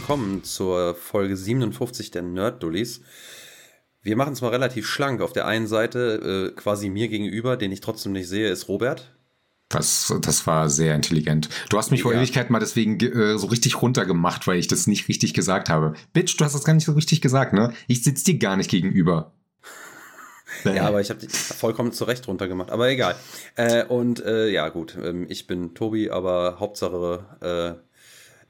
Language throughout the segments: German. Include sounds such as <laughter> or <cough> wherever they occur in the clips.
Willkommen zur Folge 57 der Nerd Dullies. Wir machen es mal relativ schlank. Auf der einen Seite, äh, quasi mir gegenüber, den ich trotzdem nicht sehe, ist Robert. Das, das war sehr intelligent. Du hast mich vor Ja. Ewigkeit mal deswegen äh, so richtig runtergemacht, weil ich das nicht richtig gesagt habe. Bitch, du hast das gar nicht so richtig gesagt, ne? Ich sitz dir gar nicht gegenüber. <laughs> Ja, aber ich habe dich vollkommen zurecht runtergemacht. Aber egal. Äh, und äh, ja, gut, ähm, ich bin Tobi, aber Hauptsache, äh,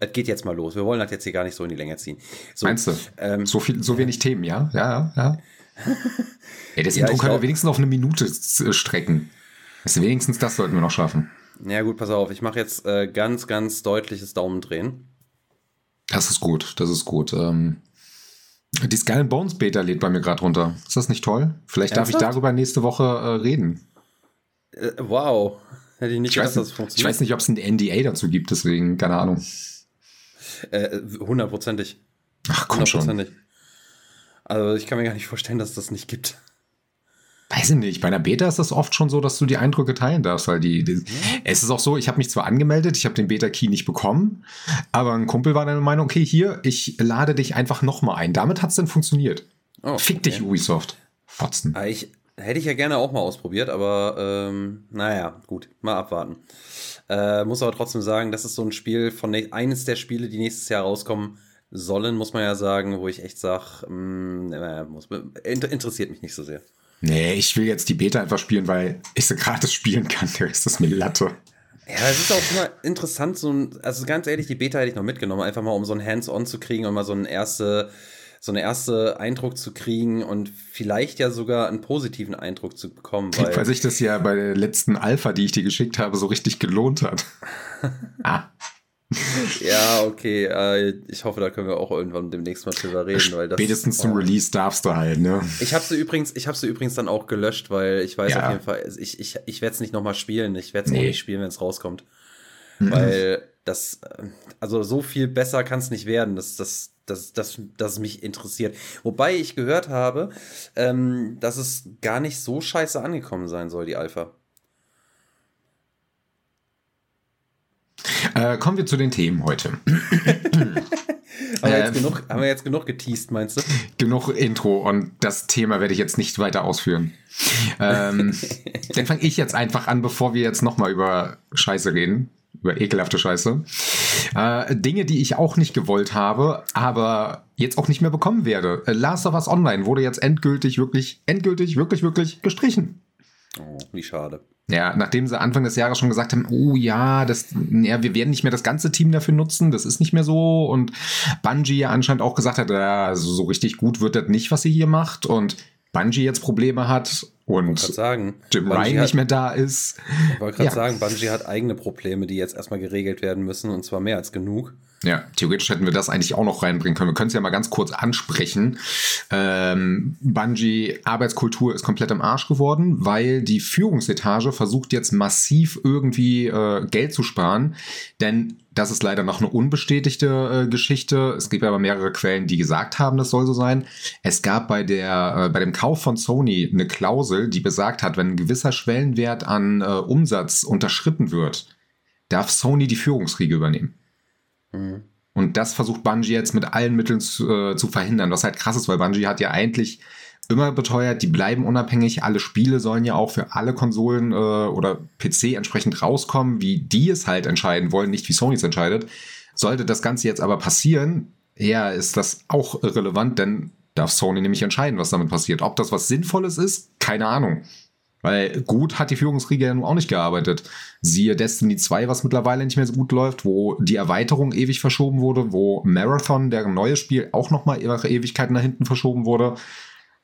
es geht jetzt mal los. Wir wollen das jetzt hier gar nicht so in die Länge ziehen. So, Meinst du? Ähm, so viel, so wenig Themen, ja? Ja, ja. <laughs> Ey, das Ja, Intro ich können wir wenigstens auf eine Minute äh, strecken. Das wenigstens das sollten wir noch schaffen. Ja, gut, pass auf. Ich mache jetzt äh, ganz, ganz deutliches Daumendrehen. Das ist gut, das ist gut. Ähm, die Skull Bones Beta lädt bei mir gerade runter. Ist das nicht toll? Vielleicht darf ich Ernsthaft? darüber nächste Woche äh, reden. Äh, wow. Hätte ich nicht Ich gedacht, weiß, dass es nicht, ich funktioniert. weiß nicht, ob es ein NDA dazu gibt, deswegen keine Ahnung. Äh, Hundertprozentig. Ach komm schon. Also ich kann mir gar nicht vorstellen, dass es das nicht gibt. Weiß ich nicht. Bei einer Beta ist das oft schon so, dass du die Eindrücke teilen darfst, weil die, die es ist auch so, ich habe mich zwar angemeldet, ich habe den Beta-Key nicht bekommen, aber ein Kumpel war der Meinung, okay, hier, ich lade dich einfach nochmal ein. Damit hat's dann funktioniert. Oh, Fick dich, Ubisoft. Fotzen. Ah, Ich, hätte ich ja gerne auch mal ausprobiert, aber ähm, naja, gut, mal abwarten. Äh, muss aber trotzdem sagen, das ist so ein Spiel von ne eines der Spiele, die nächstes Jahr rauskommen sollen, muss man ja sagen, wo ich echt sage, äh, muss, inter interessiert mich nicht so sehr. Nee, ich will jetzt die Beta einfach spielen, weil ich sie gratis spielen kann. Der ist das mir Latte. Ja, es ist auch immer interessant, so ein, also ganz ehrlich, die Beta hätte ich noch mitgenommen, einfach mal um so ein Hands-on zu kriegen und mal so einen erste, so eine erste Eindruck zu kriegen und vielleicht ja sogar einen positiven Eindruck zu bekommen, weil Weil sich das ja bei der letzten Alpha, die ich dir geschickt habe, so richtig gelohnt hat. <laughs> ah. Ja, okay. Äh, ich hoffe, da können wir auch irgendwann demnächst mal drüber reden, weil das. Spätestens zum oh. Release darfst du halt, ne? Ich habe sie übrigens, ich habe sie übrigens dann auch gelöscht, weil ich weiß Ja. auf jeden Fall, ich, ich, ich werde es nicht nochmal spielen. Ich werde es auch Nee. nicht spielen, wenn es rauskommt, weil das, also so viel besser kann es nicht werden. Das, das, das, das, das mich interessiert. Wobei ich gehört habe, ähm, dass es gar nicht so scheiße angekommen sein soll, die Alpha. Äh, kommen wir zu den Themen heute. <laughs> <laughs> Haben, wir jetzt genug, haben wir jetzt genug geteased, meinst du? Genug Intro und das Thema werde ich jetzt nicht weiter ausführen. Ähm, <laughs> dann fange ich jetzt einfach an, bevor wir jetzt nochmal über Scheiße reden. Über ekelhafte Scheiße. Äh, Dinge, die ich auch nicht gewollt habe, aber jetzt auch nicht mehr bekommen werde. Äh, Last of Us Online wurde jetzt endgültig, wirklich, endgültig, wirklich, wirklich gestrichen. Oh, wie schade. Ja, nachdem sie Anfang des Jahres schon gesagt haben, oh ja, das, ja, wir werden nicht mehr das ganze Team dafür nutzen, das ist nicht mehr so. Und Bungie ja anscheinend auch gesagt hat, ja, so richtig gut wird das nicht, was sie hier macht. Und Bungie jetzt Probleme hat und sagen, Jim Bungie Ryan hat- nicht mehr da ist. Ich wollte gerade Ja. sagen, Bungie hat eigene Probleme, die jetzt erstmal geregelt werden müssen und zwar mehr als genug. Ja, theoretisch hätten wir das eigentlich auch noch reinbringen können. Wir können es ja mal ganz kurz ansprechen. Ähm, Bungie Arbeitskultur ist komplett im Arsch geworden, weil die Führungsetage versucht jetzt massiv irgendwie äh, Geld zu sparen. Denn das ist leider noch eine unbestätigte äh, Geschichte. Es gibt aber mehrere Quellen, die gesagt haben, das soll so sein. Es gab bei der äh, bei dem Kauf von Sony eine Klausel, die besagt hat, wenn ein gewisser Schwellenwert an äh, Umsatz unterschritten wird, darf Sony die Führungskriege übernehmen. Mhm. Und das versucht Bungie jetzt mit allen Mitteln zu, äh, zu verhindern, was halt krass ist, weil Bungie hat ja eigentlich immer beteuert, die bleiben unabhängig, alle Spiele sollen ja auch für alle Konsolen äh, oder PC entsprechend rauskommen, wie die es halt entscheiden wollen, nicht wie Sony es entscheidet. Sollte das Ganze jetzt aber passieren, ja, ist das auch irrelevant, denn darf Sony nämlich entscheiden, was damit passiert. Ob das was Sinnvolles ist, keine Ahnung. Weil gut hat die Führungskriege ja nun auch nicht gearbeitet. Siehe Destiny 2, was mittlerweile nicht mehr so gut läuft, wo die Erweiterung ewig verschoben wurde, wo Marathon, deren neues Spiel, auch nochmal ihre Ewigkeiten nach hinten verschoben wurde.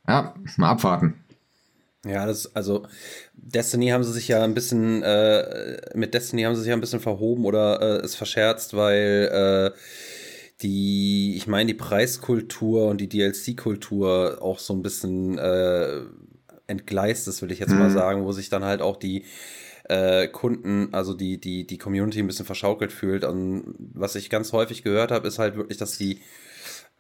Ja, mal abwarten. Ja, das, also Destiny haben sie sich ja ein bisschen, äh, mit Destiny haben sie sich ja ein bisschen verhoben oder äh, es verscherzt, weil äh, die, ich meine, die Preiskultur und die DLC-Kultur auch so ein bisschen äh, entgleist ist, will ich jetzt mal Mhm. sagen, wo sich dann halt auch die äh, Kunden, also die, die, die Community ein bisschen verschaukelt fühlt. Und was ich ganz häufig gehört habe, ist halt wirklich, dass die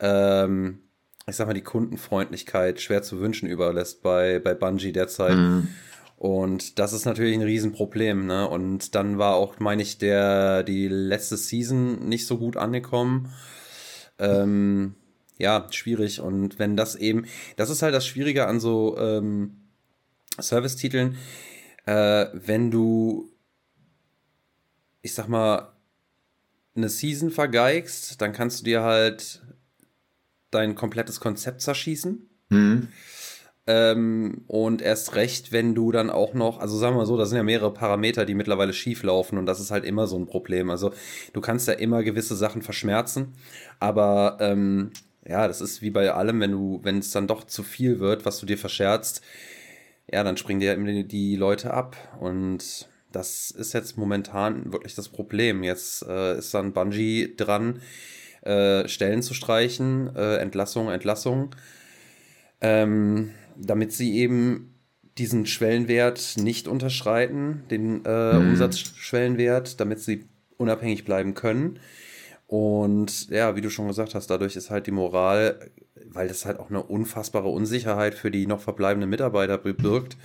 ähm, ich sag mal, die Kundenfreundlichkeit schwer zu wünschen überlässt bei, bei Bungie derzeit. Mhm. Und das ist natürlich ein Riesenproblem, ne? Und dann war auch, meine ich, der, die letzte Season nicht so gut angekommen. ähm, ja, schwierig. Und wenn das eben, das ist halt das Schwierige an so ähm, Service-Titeln, äh, wenn du, ich sag mal, eine Season vergeigst, dann kannst du dir halt dein komplettes Konzept zerschießen. Mhm. Ähm, und erst recht, wenn du dann auch noch, also sagen wir mal so, da sind ja mehrere Parameter, die mittlerweile schief laufen und das ist halt immer so ein Problem. Also du kannst ja immer gewisse Sachen verschmerzen, aber ähm, ja, das ist wie bei allem, wenn du, wenn es dann doch zu viel wird, was du dir verscherzt, ja, dann springen dir immer die Leute ab und das ist jetzt momentan wirklich das Problem. Jetzt äh, ist dann Bungie dran, äh, Stellen zu streichen, äh, Entlassung, Entlassung. Ähm, damit sie eben diesen Schwellenwert nicht unterschreiten, den äh, mhm. Umsatzschwellenwert, damit sie unabhängig bleiben können. Und ja, wie du schon gesagt hast, dadurch ist halt die Moral, weil das halt auch eine unfassbare Unsicherheit für die noch verbleibenden Mitarbeiter birgt,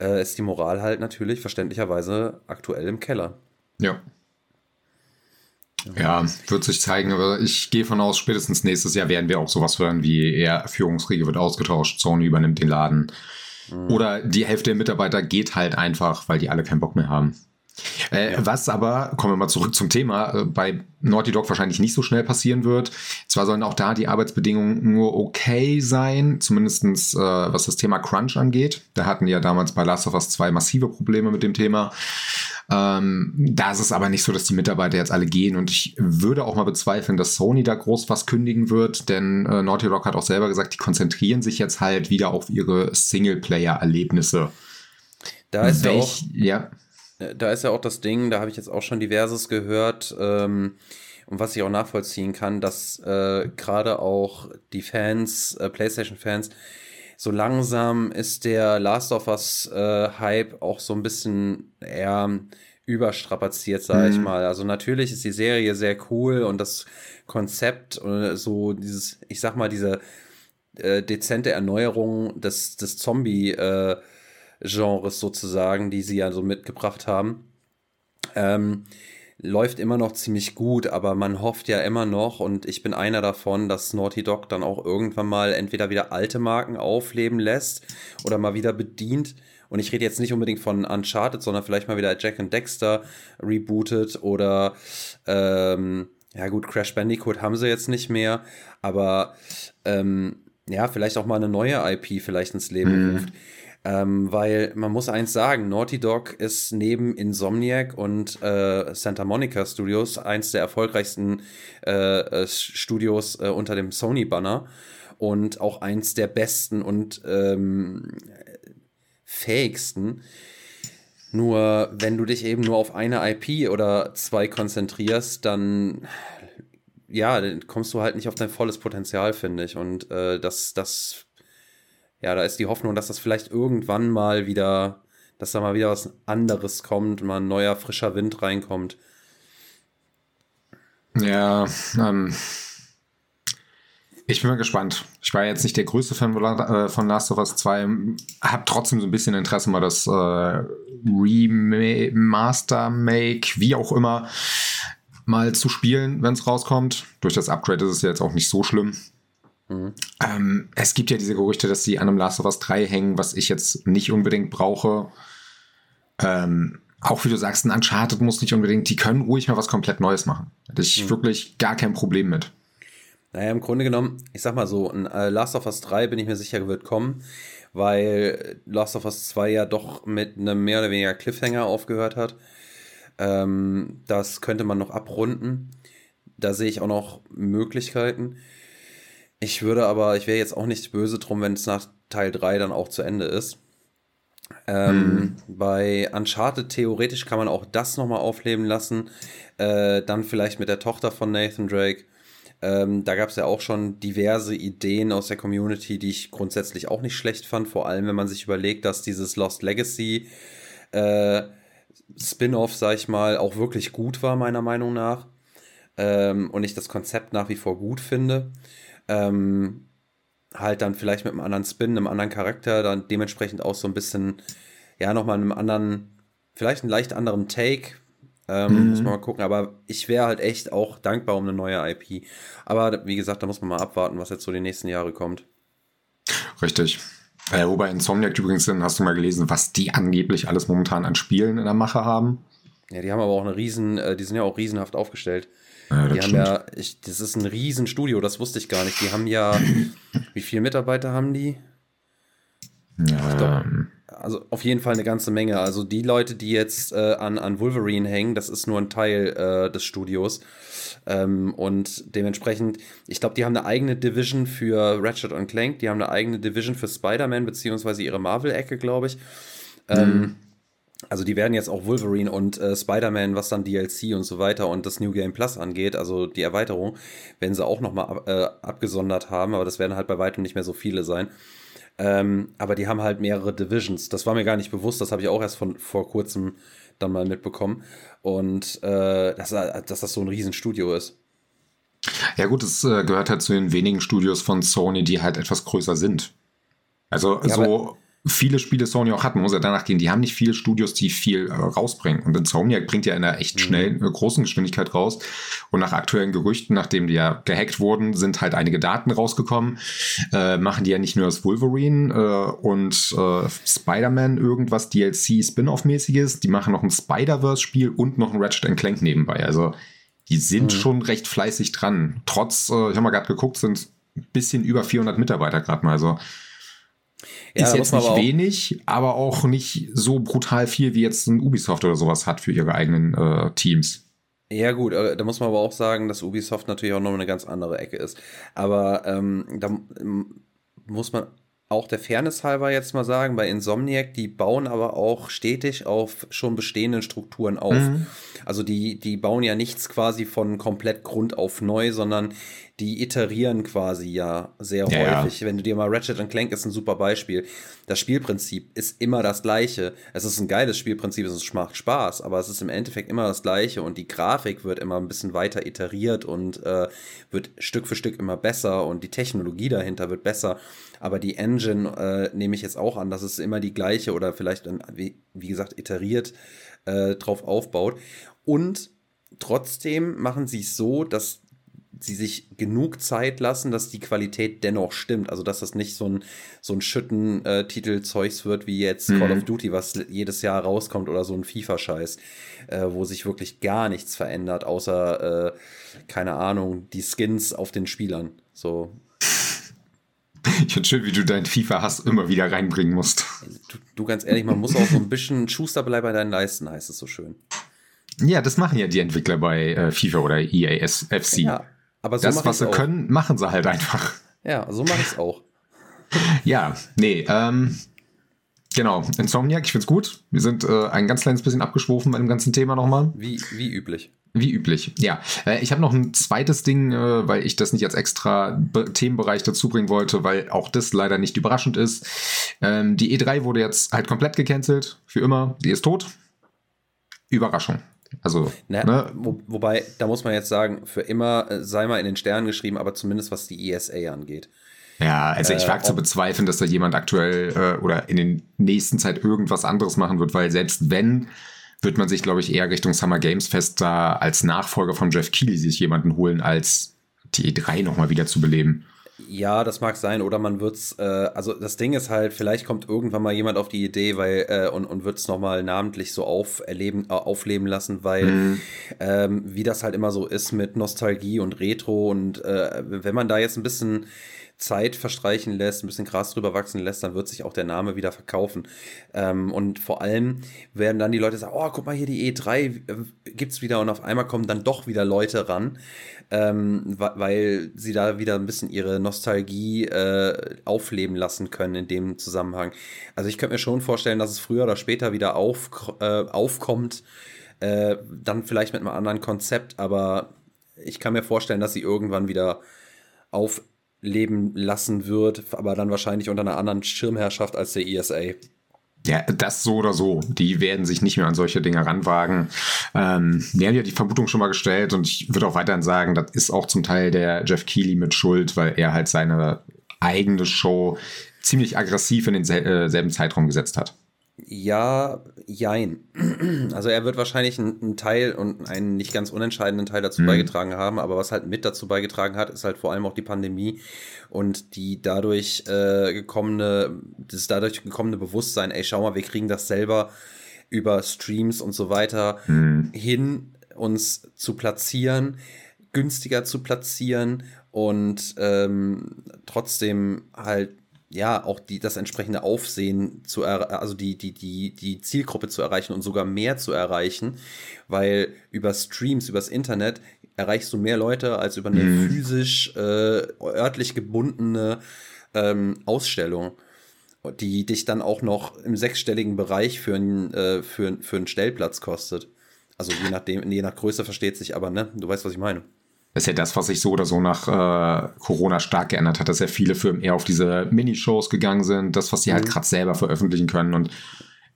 äh, ist die Moral halt natürlich verständlicherweise aktuell im Keller. Ja. Ja, wird sich zeigen, aber ich gehe von aus, spätestens nächstes Jahr werden wir auch sowas hören wie eher Führungsriege wird ausgetauscht, Sony übernimmt den Laden. Mhm. Oder die Hälfte der Mitarbeiter geht halt einfach, weil die alle keinen Bock mehr haben. Äh, ja. Was aber, kommen wir mal zurück zum Thema, äh, bei Naughty Dog wahrscheinlich nicht so schnell passieren wird. Zwar sollen auch da die Arbeitsbedingungen nur okay sein, zumindestens äh, was das Thema Crunch angeht. Da hatten die ja damals bei Last of Us 2 massive Probleme mit dem Thema. Ähm, da ist es aber nicht so, dass die Mitarbeiter jetzt alle gehen und ich würde auch mal bezweifeln, dass Sony da groß was kündigen wird, denn äh, Naughty Dog hat auch selber gesagt, die konzentrieren sich jetzt halt wieder auf ihre Singleplayer-Erlebnisse. Da ist Welch, ja auch, ja. Da ist ja auch das Ding, da habe ich jetzt auch schon diverses gehört, ähm, und was ich auch nachvollziehen kann, dass äh, gerade auch die Fans, äh, PlayStation-Fans, so langsam ist der Last of Us äh, Hype auch so ein bisschen eher überstrapaziert, sage mhm. ich mal. Also natürlich ist die Serie sehr cool und das Konzept und so dieses, ich sag mal, diese äh, dezente Erneuerung des, des Zombie-Genres äh, sozusagen, die sie ja so mitgebracht haben. Ähm, läuft immer noch ziemlich gut, aber man hofft ja immer noch, und ich bin einer davon, dass Naughty Dog dann auch irgendwann mal entweder wieder alte Marken aufleben lässt oder mal wieder bedient. Und ich rede jetzt nicht unbedingt von Uncharted, sondern vielleicht mal wieder Jack and Dexter rebootet oder ähm, ja gut, Crash Bandicoot haben sie jetzt nicht mehr, aber ähm, ja, vielleicht auch mal eine neue IP vielleicht ins Leben mhm. Ähm, weil man muss eins sagen, Naughty Dog ist neben Insomniac und äh, Santa Monica Studios eins der erfolgreichsten äh, äh, Studios äh, unter dem Sony-Banner und auch eins der besten und ähm, fähigsten. Nur wenn du dich eben nur auf eine IP oder zwei konzentrierst, dann ja, dann kommst du halt nicht auf dein volles Potenzial, finde ich. Und äh, das, das ja, da ist die Hoffnung, dass das vielleicht irgendwann mal wieder, dass da mal wieder was anderes kommt, mal ein neuer, frischer Wind reinkommt. Ja, ähm, ich bin mal gespannt. Ich war jetzt nicht der größte Fan von Last of Us 2, habe trotzdem so ein bisschen Interesse, mal das äh, Remaster, Make, wie auch immer, mal zu spielen, wenn es rauskommt. Durch das Upgrade ist es jetzt auch nicht so schlimm. Mhm. Ähm, es gibt ja diese Gerüchte, dass sie an einem Last of Us 3 hängen, was ich jetzt nicht unbedingt brauche. Ähm, auch wie du sagst, ein Uncharted muss nicht unbedingt, die können ruhig mal was komplett Neues machen. Hätte ich mhm. wirklich gar kein Problem mit. Naja, im Grunde genommen, ich sag mal so, ein äh, Last of Us 3 bin ich mir sicher, wird kommen, weil Last of Us 2 ja doch mit einem mehr oder weniger Cliffhanger aufgehört hat. Ähm, das könnte man noch abrunden. Da sehe ich auch noch Möglichkeiten. Ich würde aber, ich wäre jetzt auch nicht böse drum, wenn es nach Teil 3 dann auch zu Ende ist. Ähm, hm. Bei Uncharted theoretisch kann man auch das nochmal aufleben lassen. Äh, dann vielleicht mit der Tochter von Nathan Drake. Ähm, da gab es ja auch schon diverse Ideen aus der Community, die ich grundsätzlich auch nicht schlecht fand. Vor allem, wenn man sich überlegt, dass dieses Lost Legacy äh, Spin-off, sag ich mal, auch wirklich gut war, meiner Meinung nach. Ähm, und ich das Konzept nach wie vor gut finde ähm, halt dann vielleicht mit einem anderen Spin, einem anderen Charakter, dann dementsprechend auch so ein bisschen, ja, nochmal einem anderen, vielleicht einen leicht anderen Take Ähm, mhm. Muss man mal gucken. Aber ich wäre halt echt auch dankbar um eine neue IP. Aber wie gesagt, da muss man mal abwarten, was jetzt so die nächsten Jahre kommt. Richtig. Äh, wobei Insomniac übrigens sind, hast du mal gelesen, was die angeblich alles momentan an Spielen in der Mache haben? Ja, die haben aber auch eine riesen, äh, die sind ja auch riesenhaft aufgestellt. Ja, die haben ja, ich, das ist ein Riesenstudio, das wusste ich gar nicht. Die haben ja, <clears throat> wie viele Mitarbeiter haben die? Ja. Glaub, also auf jeden Fall eine ganze Menge. Also die Leute, die jetzt äh, an, an Wolverine hängen, das ist nur ein Teil äh, des Studios. Ähm, und dementsprechend, ich glaube, die haben eine eigene Division für Ratchet und Clank, die haben eine eigene Division für Spider-Man, beziehungsweise ihre Marvel-Ecke, glaube ich. Ähm, mhm. Also die werden jetzt auch Wolverine und äh, Spider-Man, was dann DLC und so weiter und das New Game Plus angeht, also die Erweiterung, werden sie auch nochmal ab, äh, abgesondert haben, aber das werden halt bei weitem nicht mehr so viele sein. Ähm, aber die haben halt mehrere Divisions. Das war mir gar nicht bewusst, das habe ich auch erst von vor kurzem dann mal mitbekommen. Und äh, dass, dass das so ein Riesenstudio ist. Ja, gut, es äh, gehört halt zu den wenigen Studios von Sony, die halt etwas größer sind. Also ja, so viele Spiele Sony auch hat, man muss ja danach gehen, die haben nicht viele Studios, die viel äh, rausbringen. Und Insomniac bringt ja in einer echt mhm. schnellen, äh, großen Geschwindigkeit raus. Und nach aktuellen Gerüchten, nachdem die ja gehackt wurden, sind halt einige Daten rausgekommen. Äh, machen die ja nicht nur das Wolverine äh, und äh, Spider-Man irgendwas DLC Spin-off-mäßiges, die machen noch ein Spider-Verse-Spiel und noch ein Ratchet Clank nebenbei. Also die sind mhm. schon recht fleißig dran. Trotz, äh, ich habe mal gerade geguckt, sind ein bisschen über 400 Mitarbeiter gerade mal. Also ja, ist jetzt nicht wenig, aber auch nicht so brutal viel, wie jetzt ein Ubisoft oder sowas hat für ihre eigenen äh, Teams. Ja, gut, da muss man aber auch sagen, dass Ubisoft natürlich auch noch eine ganz andere Ecke ist. Aber ähm, da muss man auch der Fairness halber jetzt mal sagen, bei Insomniac, die bauen aber auch stetig auf schon bestehenden Strukturen auf. Mhm. Also die, die bauen ja nichts quasi von komplett Grund auf neu, sondern die iterieren quasi ja sehr ja, häufig. Ja. Wenn du dir mal Ratchet Clank ist ein super Beispiel. Das Spielprinzip ist immer das gleiche. Es ist ein geiles Spielprinzip, es macht Spaß, aber es ist im Endeffekt immer das gleiche und die Grafik wird immer ein bisschen weiter iteriert und äh, wird Stück für Stück immer besser und die Technologie dahinter wird besser. Aber die Engine äh, nehme ich jetzt auch an, dass es immer die gleiche oder vielleicht, wie, wie gesagt, iteriert äh, drauf aufbaut. Und trotzdem machen sie es so, dass sie sich genug Zeit lassen, dass die Qualität dennoch stimmt. Also, dass das nicht so ein, so ein Schütten-Titel-Zeugs wird wie jetzt mhm. Call of Duty, was jedes Jahr rauskommt oder so ein FIFA-Scheiß, äh, wo sich wirklich gar nichts verändert, außer, äh, keine Ahnung, die Skins auf den Spielern. So. Ich finde schön, wie du dein FIFA-Hass immer wieder reinbringen musst. Du, du, ganz ehrlich, man muss auch so ein bisschen Schuster bleiben bei deinen Leisten, heißt es so schön. Ja, das machen ja die Entwickler bei äh, FIFA oder EASFC. Ja, aber so das, was sie auch. können, machen sie halt einfach. Ja, so mache ich es auch. <laughs> ja, nee, ähm, genau. Insomniac, ich find's gut. Wir sind äh, ein ganz kleines bisschen abgeschwofen bei dem ganzen Thema nochmal. Wie, wie üblich. Wie üblich, ja. Äh, ich habe noch ein zweites Ding, äh, weil ich das nicht als extra Themenbereich dazu bringen wollte, weil auch das leider nicht überraschend ist. Ähm, die E3 wurde jetzt halt komplett gecancelt, für immer. Die ist tot. Überraschung. Also, Na, ne? wo, wobei, da muss man jetzt sagen, für immer äh, sei mal in den Sternen geschrieben, aber zumindest was die ESA angeht. Ja, also ich äh, wage zu bezweifeln, dass da jemand aktuell äh, oder in den nächsten Zeit irgendwas anderes machen wird, weil selbst wenn, wird man sich, glaube ich, eher Richtung Summer Games Fest da als Nachfolger von Jeff Keighley sich jemanden holen, als die E3 nochmal wieder zu beleben. Ja, das mag sein, oder man wird's, äh, also das Ding ist halt, vielleicht kommt irgendwann mal jemand auf die Idee, weil, äh, und, und wird es nochmal namentlich so auferleben, äh, aufleben lassen, weil, mhm. ähm, wie das halt immer so ist mit Nostalgie und Retro und äh, wenn man da jetzt ein bisschen Zeit verstreichen lässt, ein bisschen Gras drüber wachsen lässt, dann wird sich auch der Name wieder verkaufen. Ähm, und vor allem werden dann die Leute sagen, oh, guck mal hier, die E3 äh, gibt's wieder und auf einmal kommen dann doch wieder Leute ran, ähm, weil sie da wieder ein bisschen ihre Nostalgie äh, aufleben lassen können in dem Zusammenhang. Also ich könnte mir schon vorstellen, dass es früher oder später wieder auf, äh, aufkommt, äh, dann vielleicht mit einem anderen Konzept, aber ich kann mir vorstellen, dass sie irgendwann wieder auf leben lassen wird, aber dann wahrscheinlich unter einer anderen Schirmherrschaft als der ESA. Ja, das so oder so. Die werden sich nicht mehr an solche Dinge ranwagen. Ähm, wir haben ja die Vermutung schon mal gestellt und ich würde auch weiterhin sagen, das ist auch zum Teil der Jeff Keighley mit Schuld, weil er halt seine eigene Show ziemlich aggressiv in denselben äh, Zeitraum gesetzt hat. Ja, jein. <clears throat> Also er wird wahrscheinlich einen, Teil und einen nicht ganz unentscheidenden Teil dazu mhm. beigetragen haben, aber was halt mit dazu beigetragen hat, ist halt vor allem auch die Pandemie und die dadurch äh, gekommene, das dadurch gekommene Bewusstsein, ey, schau mal, wir kriegen das selber über Streams und so weiter mhm. hin, uns zu platzieren, günstiger zu platzieren und ähm, trotzdem halt ja, auch die, das entsprechende Aufsehen zu also die, die, die, die Zielgruppe zu erreichen und sogar mehr zu erreichen, weil über Streams, übers Internet erreichst du mehr Leute als über eine mhm. physisch äh, örtlich gebundene ähm, Ausstellung, die dich dann auch noch im sechsstelligen Bereich für, ein, äh, für, für einen Stellplatz kostet. Also je nachdem, je nach Größe versteht sich, aber ne, du weißt, was ich meine. Das ist ja das, was sich so oder so nach äh, Corona stark geändert hat, dass ja viele Firmen eher auf diese Minishows gegangen sind, das, was sie halt mhm. halt gerade selber veröffentlichen können. Und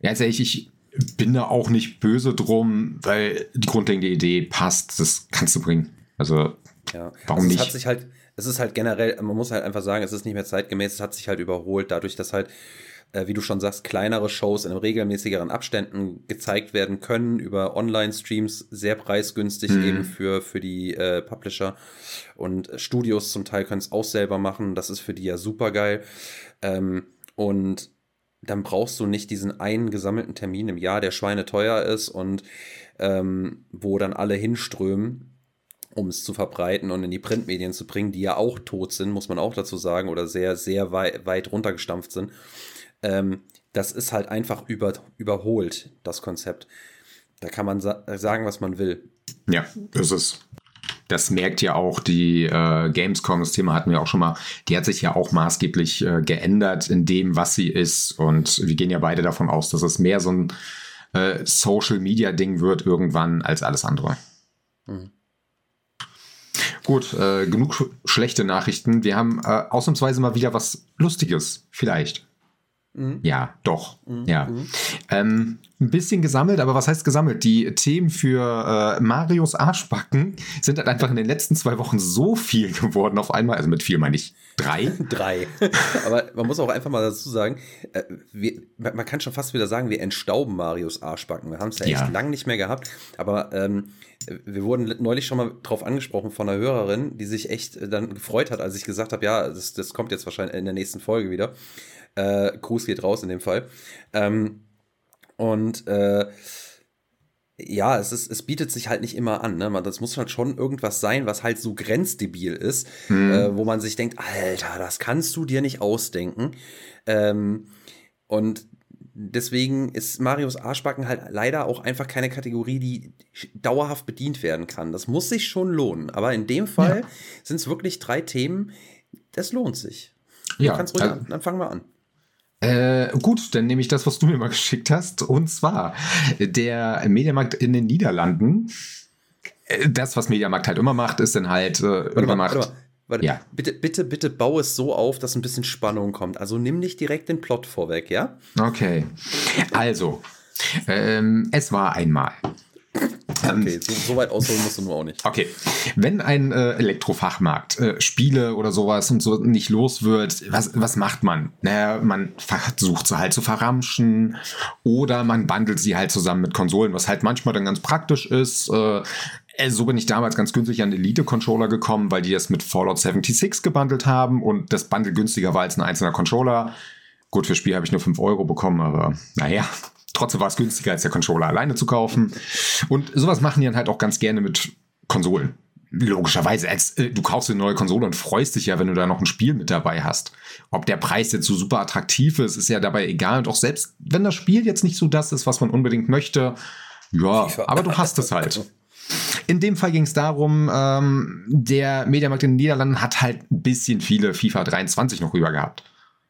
ja, ehrlich, ich bin da auch nicht böse drum, weil die grundlegende Idee passt, das kannst du bringen. Also, ja. warum also nicht? Es hat sich halt, es ist halt generell, man muss halt einfach sagen, es ist nicht mehr zeitgemäß, es hat sich halt überholt, dadurch, dass halt äh, wie du schon sagst, kleinere Shows in regelmäßigeren Abständen gezeigt werden können über Online-Streams, sehr preisgünstig mhm. eben für, für die äh, Publisher. Und Studios zum Teil können es auch selber machen. Das ist für die ja super geil. Ähm, und dann brauchst du nicht diesen einen gesammelten Termin im Jahr, der schweineteuer ist und ähm, wo dann alle hinströmen um es zu verbreiten und in die Printmedien zu bringen, die ja auch tot sind, muss man auch dazu sagen, oder sehr, sehr weit, weit runtergestampft sind ähm, das ist halt einfach über, überholt, das Konzept. Da kann man sa sagen, was man will. Ja, das ist. Das merkt ja auch die äh, Gamescom, das Thema hatten wir auch schon mal, die hat sich ja auch maßgeblich äh, geändert in dem, was sie ist. Und wir gehen ja beide davon aus, dass es mehr so ein äh, Social-Media-Ding wird irgendwann als alles andere. Mhm. Gut, äh, genug sch schlechte Nachrichten. Wir haben äh, ausnahmsweise mal wieder was Lustiges, vielleicht. Mhm. Ja, doch. Mhm. Ja. Mhm. Ähm, ein bisschen gesammelt, aber was heißt gesammelt? Die Themen für äh, Marios Arschbacken sind halt einfach in den letzten zwei Wochen so viel geworden auf einmal. Also mit viel meine ich drei. <laughs> drei. <laughs> aber man muss auch einfach mal dazu sagen, äh, wir, man kann schon fast wieder sagen, wir entstauben Marios Arschbacken. Wir haben es ja echt ja. lang nicht mehr gehabt. Aber ähm, wir wurden neulich schon mal drauf angesprochen von einer Hörerin, die sich echt dann gefreut hat, als ich gesagt habe, ja, das, das kommt jetzt wahrscheinlich in der nächsten Folge wieder. Äh, Gruß geht raus in dem Fall. Ähm, und äh, ja, es, ist, es bietet sich halt nicht immer an. Ne? Man, das muss halt schon irgendwas sein, was halt so grenzdebil ist, mhm. äh, wo man sich denkt, Alter, das kannst du dir nicht ausdenken. Ähm, und deswegen ist Marius Arschbacken halt leider auch einfach keine Kategorie, die dauerhaft bedient werden kann. Das muss sich schon lohnen. Aber in dem Fall ja. sind es wirklich drei Themen, das lohnt sich. Du ja, kannst ruhig also, an, dann fangen wir an. Äh, gut, dann nehme ich das, was du mir mal geschickt hast. Und zwar der Mediamarkt in den Niederlanden. Äh, das, was Mediamarkt halt immer macht, ist dann halt äh, warte mal, macht. Warte mal. Warte, ja. bitte, bitte, bitte bau es so auf, dass ein bisschen Spannung kommt. Also nimm nicht direkt den Plot vorweg, ja? Okay. Also, ähm, es war einmal. <laughs> Okay, so, so, weit ausholen musst du nur auch nicht. Okay. Wenn ein äh, Elektrofachmarkt äh, Spiele oder sowas und so nicht los wird, was, was macht man? Naja, man versucht sie halt zu verramschen oder man bundelt sie halt zusammen mit Konsolen, was halt manchmal dann ganz praktisch ist. Äh, äh so bin ich damals ganz günstig an Elite-Controller gekommen, weil die das mit Fallout 76 gebundelt haben und das Bundle günstiger war als ein einzelner Controller. Gut, für Spiel habe ich nur 5 Euro bekommen, aber naja, Trotzdem war es günstiger, als der Controller alleine zu kaufen. Und sowas machen die dann halt auch ganz gerne mit Konsolen. Logischerweise, als, äh, du kaufst eine neue Konsole und freust dich ja, wenn du da noch ein Spiel mit dabei hast. Ob der Preis jetzt so super attraktiv ist, ist ja dabei egal. Und auch selbst wenn das Spiel jetzt nicht so das ist, was man unbedingt möchte, ja, aber du hast es halt. In dem Fall ging es darum, ähm, der Mediamarkt in den Niederlanden hat halt ein bisschen viele FIFA 23 noch rüber gehabt.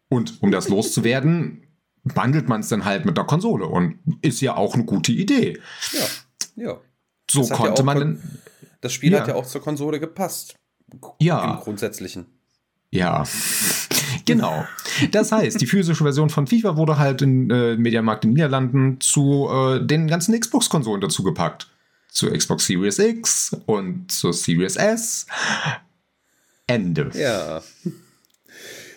Und um das loszuwerden, bundelt man es dann halt mit der Konsole und ist ja auch eine gute Idee. Ja, ja. So konnte ja man dann. Das Spiel ja. hat ja auch zur Konsole gepasst. Ja. Im Grundsätzlichen. Ja. Genau. Das heißt, die physische Version von FIFA wurde halt in äh, Mediamarkt in den Niederlanden zu äh, den ganzen Xbox-Konsolen dazugepackt. Zur Xbox Series X und zur Series S. Ende. Ja.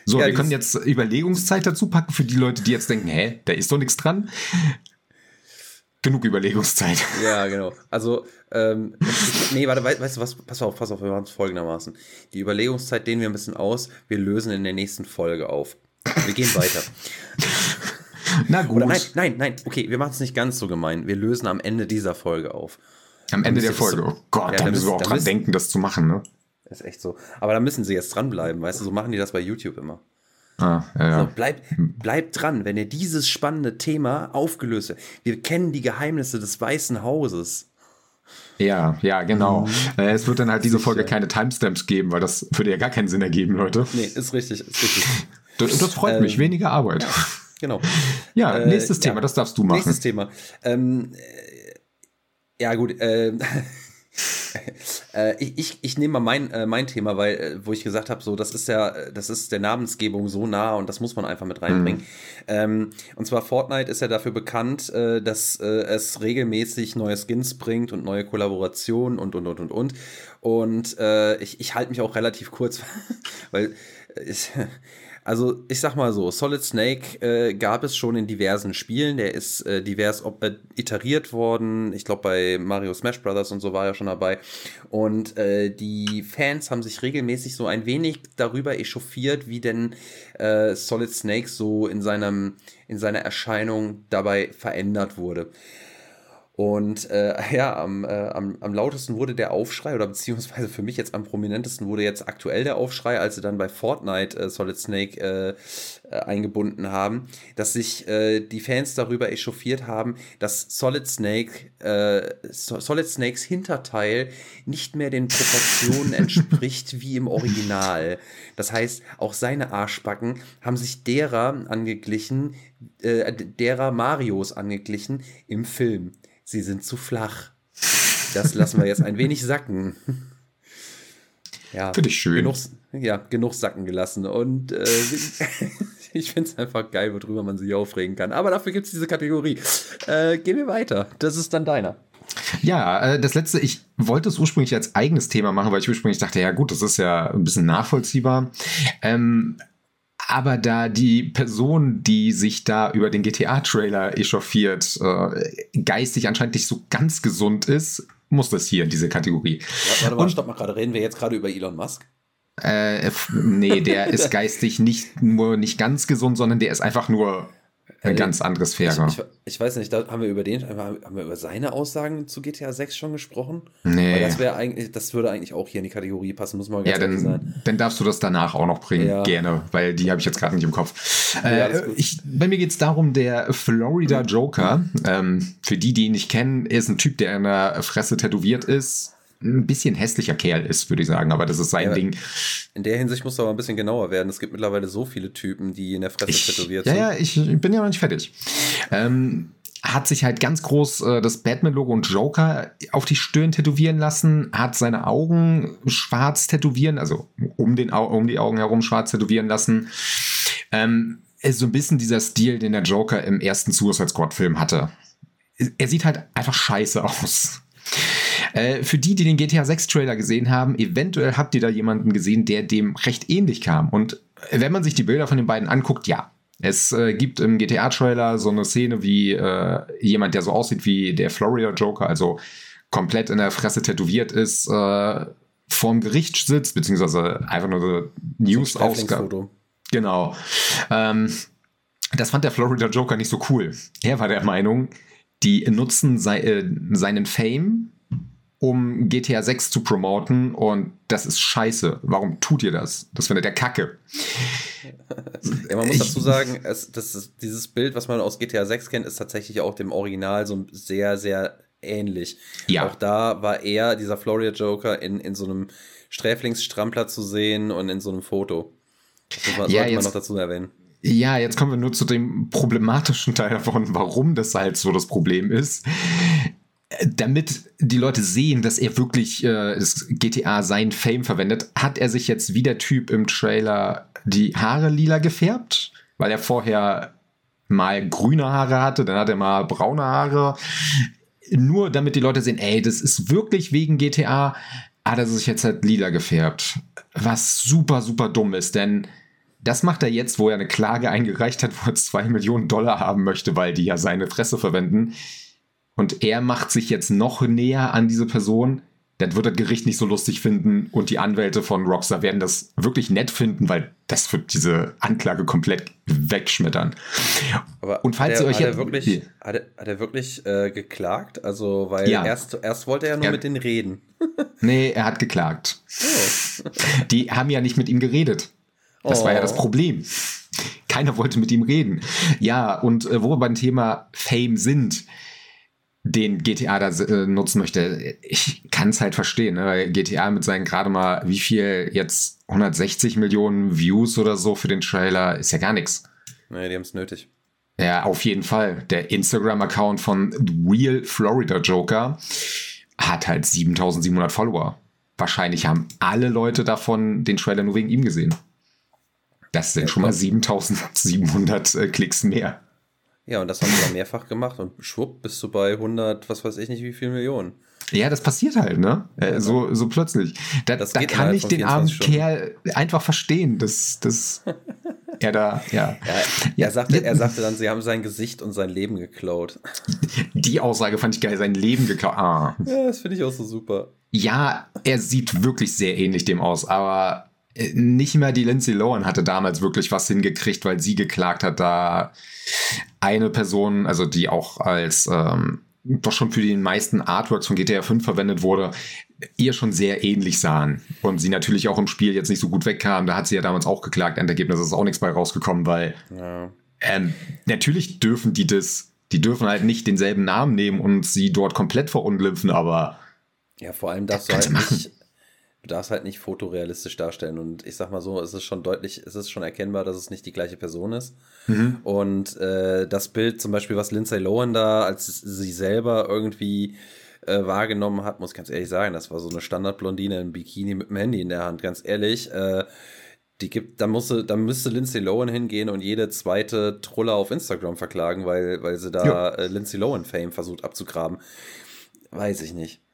So, ja, wir können jetzt Überlegungszeit dazu packen für die Leute, die jetzt denken, hä, da ist doch nichts dran. Genug Überlegungszeit. Ja, genau. Also, ähm, nee, warte, weißt du was? Pass auf, pass auf, wir machen es folgendermaßen. Die Überlegungszeit dehnen wir ein bisschen aus. Wir lösen in der nächsten Folge auf. Wir gehen weiter. <laughs> Na gut. Oder nein, nein, nein. Okay, wir machen es nicht ganz so gemein. Wir lösen am Ende dieser Folge auf. Am Ende der Folge. So, oh Gott, ja, da müssen wir auch dran müssen, denken, das zu machen, ne? Ist echt so. Aber da müssen sie jetzt dranbleiben, weißt du? So machen die das bei YouTube immer. Ah, ja, ja. So, bleibt bleib dran, wenn ihr dieses spannende Thema aufgelöst habt. Wir kennen die Geheimnisse des Weißen Hauses. Ja, ja, genau. Mhm. Äh, es wird dann halt diese Folge keine Timestamps geben, weil das würde ja gar keinen Sinn ergeben, Leute. Nee, ist richtig, ist richtig. <laughs> Das, das freut ähm, mich, weniger Arbeit. Ja, genau. <laughs> Ja, äh, nächstes Thema, das darfst du machen. Nächstes Thema. Ähm, äh, ja, gut, äh, <laughs> äh, ich, ich, nehme mal mein, äh, mein Thema, weil, äh, wo ich gesagt habe, so, das ist ja, das ist der Namensgebung so nah und das muss man einfach mit reinbringen. Mhm. Ähm, und zwar Fortnite ist ja dafür bekannt, äh, dass äh, es regelmäßig neue Skins bringt und neue Kollaborationen und und und und und. Und äh, ich, ich halte mich auch relativ kurz, <laughs> weil ich, also ich sag mal so, Solid Snake äh, gab es schon in diversen Spielen. Der ist äh, divers äh, iteriert worden. Ich glaube bei Mario Smash Brothers und so war er schon dabei. Und äh, die Fans haben sich regelmäßig so ein wenig darüber echauffiert, wie denn äh, Solid Snake so in seinem in seiner Erscheinung dabei verändert wurde. Und äh, <laughs> ja, am, äh, am, am lautesten wurde der Aufschrei, oder beziehungsweise für mich jetzt am prominentesten wurde jetzt aktuell der Aufschrei, als sie dann bei Fortnite äh, Solid Snake äh, äh, eingebunden haben, dass sich äh, die Fans darüber echauffiert haben, dass Solid Snake, äh, Solid Snakes Hinterteil nicht mehr den Proportionen <laughs> entspricht wie im Original. Das heißt, auch seine Arschbacken haben sich derer angeglichen, äh, derer Marios angeglichen im Film sie sind zu flach. Das lassen wir jetzt ein wenig sacken. Ja, Finde ich schön. Genug, ja, genug sacken gelassen. Und äh, <laughs> ich finde es einfach geil, worüber man sich aufregen kann. Aber dafür gibt es diese Kategorie. Äh, gehen wir weiter. Das ist dann deiner. Ja, äh, das letzte, ich wollte es ursprünglich als eigenes Thema machen, weil ich ursprünglich dachte, ja gut, das ist ja ein bisschen nachvollziehbar. Ähm, aber da die Person, die sich da über den GTA-Trailer echauffiert, äh, geistig anscheinend nicht so ganz gesund ist, muss das hier in diese Kategorie. Warte mal, Und, stopp mal gerade. Reden wir jetzt gerade über Elon Musk? Äh, nee, der ist <laughs> geistig nicht nur nicht ganz gesund, sondern der ist einfach nur eine ganz andere Sphäre. Ich, ich, ich, weiß nicht, da haben wir über den, haben wir über seine Aussagen zu GTA 6 schon gesprochen? Nee. Weil das wäre eigentlich, das würde eigentlich auch hier in die Kategorie passen, muss man ganz ja, dann, sein. Dann darfst du das danach auch noch bringen, ja. gerne, weil die habe ich jetzt gerade nicht im Kopf. Ja, äh, ich, bei mir geht es darum, der Florida Joker, ähm, für die, die ihn nicht kennen, ist ein Typ, der in der Fresse tätowiert ist, ein bisschen hässlicher Kerl ist, würde ich sagen, aber das ist sein ja, Ding. In der Hinsicht muss er aber ein bisschen genauer werden. Es gibt mittlerweile so viele Typen, die in der Fresse ich, tätowiert ja, sind. Ja, ja, ich bin ja noch nicht fertig. Ähm, hat sich halt ganz groß äh, das Batman-Logo und Joker auf die Stirn tätowieren lassen, hat seine Augen schwarz tätowieren, also um, den, um die Augen herum schwarz tätowieren lassen. Ähm, ist so ein bisschen dieser Stil, den der Joker im ersten Suicide Squad-Film hatte. Er sieht halt einfach scheiße aus. Äh, für die, die den GTA 6 Trailer gesehen haben, eventuell habt ihr da jemanden gesehen, der dem recht ähnlich kam. Und wenn man sich die Bilder von den beiden anguckt, ja. Es äh, gibt im GTA-Trailer so eine Szene wie äh, jemand, der so aussieht wie der Florida Joker, also komplett in der Fresse tätowiert ist, äh, vorm Gericht sitzt, beziehungsweise einfach nur so News-Ausgabe. Genau. Ähm, das fand der Florida Joker nicht so cool. Er war der Meinung, die nutzen sei, äh, seinen Fame um GTA 6 zu promoten und das ist scheiße. Warum tut ihr das? Das findet der Kacke. Ja, man muss dazu sagen, es, das ist, dieses Bild, was man aus GTA 6 kennt, ist tatsächlich auch dem Original so sehr, sehr ähnlich. Ja. Auch da war er, dieser Florida Joker, in, in so einem Sträflingsstrampler zu sehen und in so einem Foto. Das sollte ja, jetzt, man noch dazu erwähnen. Ja, jetzt kommen wir nur zu dem problematischen Teil davon, warum das halt so das Problem ist damit die Leute sehen, dass er wirklich äh, das GTA sein Fame verwendet, hat er sich jetzt wie der Typ im Trailer die Haare lila gefärbt, weil er vorher mal grüne Haare hatte, dann hat er mal braune Haare. Nur damit die Leute sehen, ey, das ist wirklich wegen GTA, hat er sich jetzt halt lila gefärbt. Was super, super dumm ist, denn das macht er jetzt, wo er eine Klage eingereicht hat, wo er zwei Millionen Dollar haben möchte, weil die ja seine Fresse verwenden. Und er macht sich jetzt noch näher an diese Person. Das wird das Gericht nicht so lustig finden und die Anwälte von Rockstar werden das wirklich nett finden, weil das wird diese Anklage komplett wegschmettern. Aber und falls ihr euch hat er wirklich, hat er, hat er wirklich äh, geklagt? Also, weil ja. erst, erst wollte er ja nur er, mit denen reden. <laughs> nee, er hat geklagt. Oh. Die haben ja nicht mit ihm geredet. Das oh. war ja das oh. Problem. Keiner wollte mit ihm reden. Ja, und äh, wo wir beim Thema Fame sind, den GTA da äh, nutzen möchte, ich kann es halt verstehen. Ne? GTA mit seinen gerade mal, wie viel jetzt 160 Millionen Views oder so für den Trailer ist ja gar nichts. Naja, die haben es nötig. Ja, auf jeden Fall. Der Instagram-Account von Real Florida Joker hat halt 7700 Follower. Wahrscheinlich haben alle Leute davon den Trailer nur wegen ihm gesehen. Das sind ja, schon mal 7700 äh, Klicks mehr. Ja, und das haben wir mehrfach gemacht und schwupp bist du bei 100, was weiß ich nicht, wie viel Millionen. Ja, das passiert halt, ne? Äh, so, so plötzlich. Da, da kann ich den armen Kerl einfach verstehen, dass, dass <laughs> er da, ja. ja. er, sagte, er sagte dann, sie haben sein Gesicht und sein Leben geklaut. <laughs> Die Aussage fand ich geil, sein Leben geklaut. Ah. Ja, das finde ich auch so super. Ja, er sieht wirklich sehr ähnlich dem aus, aber nicht mehr die Lindsay Lohan hatte damals wirklich was hingekriegt, weil sie geklagt hat, da eine Person, also die auch als ähm, doch schon für die meisten Artworks von GTA 5 verwendet wurde, ihr schon sehr ähnlich sahen. Und sie natürlich auch im Spiel jetzt nicht so gut wegkam. Da hat sie ja damals auch geklagt. Endergebnis ist auch nichts bei rausgekommen, weil ja. ähm, natürlich dürfen die das, die dürfen halt nicht denselben Namen nehmen und sie dort komplett verunglimpfen, aber. Ja, vor allem darfst du halt nicht, du darfst halt nicht fotorealistisch darstellen. Und ich sag mal so, es ist schon deutlich, es ist schon erkennbar, dass es nicht die gleiche Person ist. Mhm. Und äh, das Bild zum Beispiel, was Lindsay Lohan da als sie selber irgendwie äh, wahrgenommen hat, muss ich ganz ehrlich sagen, das war so eine Standardblondine im Bikini mit dem Handy in der Hand, ganz ehrlich. Äh, die gibt, da musste, da müsste Lindsay Lohan hingehen und jede zweite Trolle auf Instagram verklagen, weil, weil sie da äh, Lindsay Lohan Fame versucht abzugraben. Weiß ich nicht.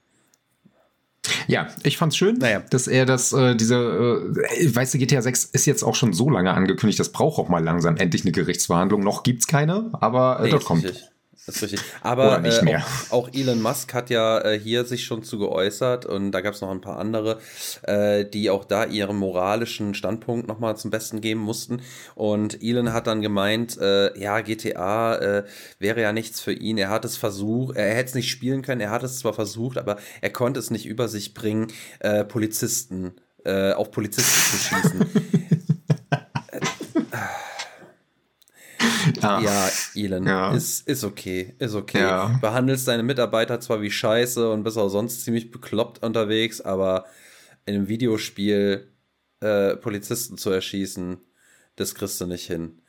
Ja, ich fand's schön, naja. dass er das, äh, diese, äh, weißt du, GTA 6 ist jetzt auch schon so lange angekündigt, das braucht auch mal langsam endlich eine Gerichtsverhandlung. Noch gibt's keine, aber äh, nee, das kommt. Richtig. Das ist richtig. Aber. Äh, auch, auch, Elon Musk hat ja äh, hier sich schon zu geäußert und da gab es noch ein paar andere, äh, die auch da ihren moralischen Standpunkt nochmal zum Besten geben mussten. Und Elon hat dann gemeint, äh, ja, GTA äh, wäre ja nichts für ihn. Er hat es versucht, er hätte es nicht spielen können, er hat es zwar versucht, aber er konnte es nicht über sich bringen, äh, Polizisten, auf Polizisten zu schießen. <laughs> Ja, ja Elon, ja. Ist, ist okay, ist okay. Ja. Behandelst deine Mitarbeiter zwar wie Scheiße und bist auch sonst ziemlich bekloppt unterwegs, aber in einem Videospiel äh, Polizisten zu erschießen, das kriegst du nicht hin.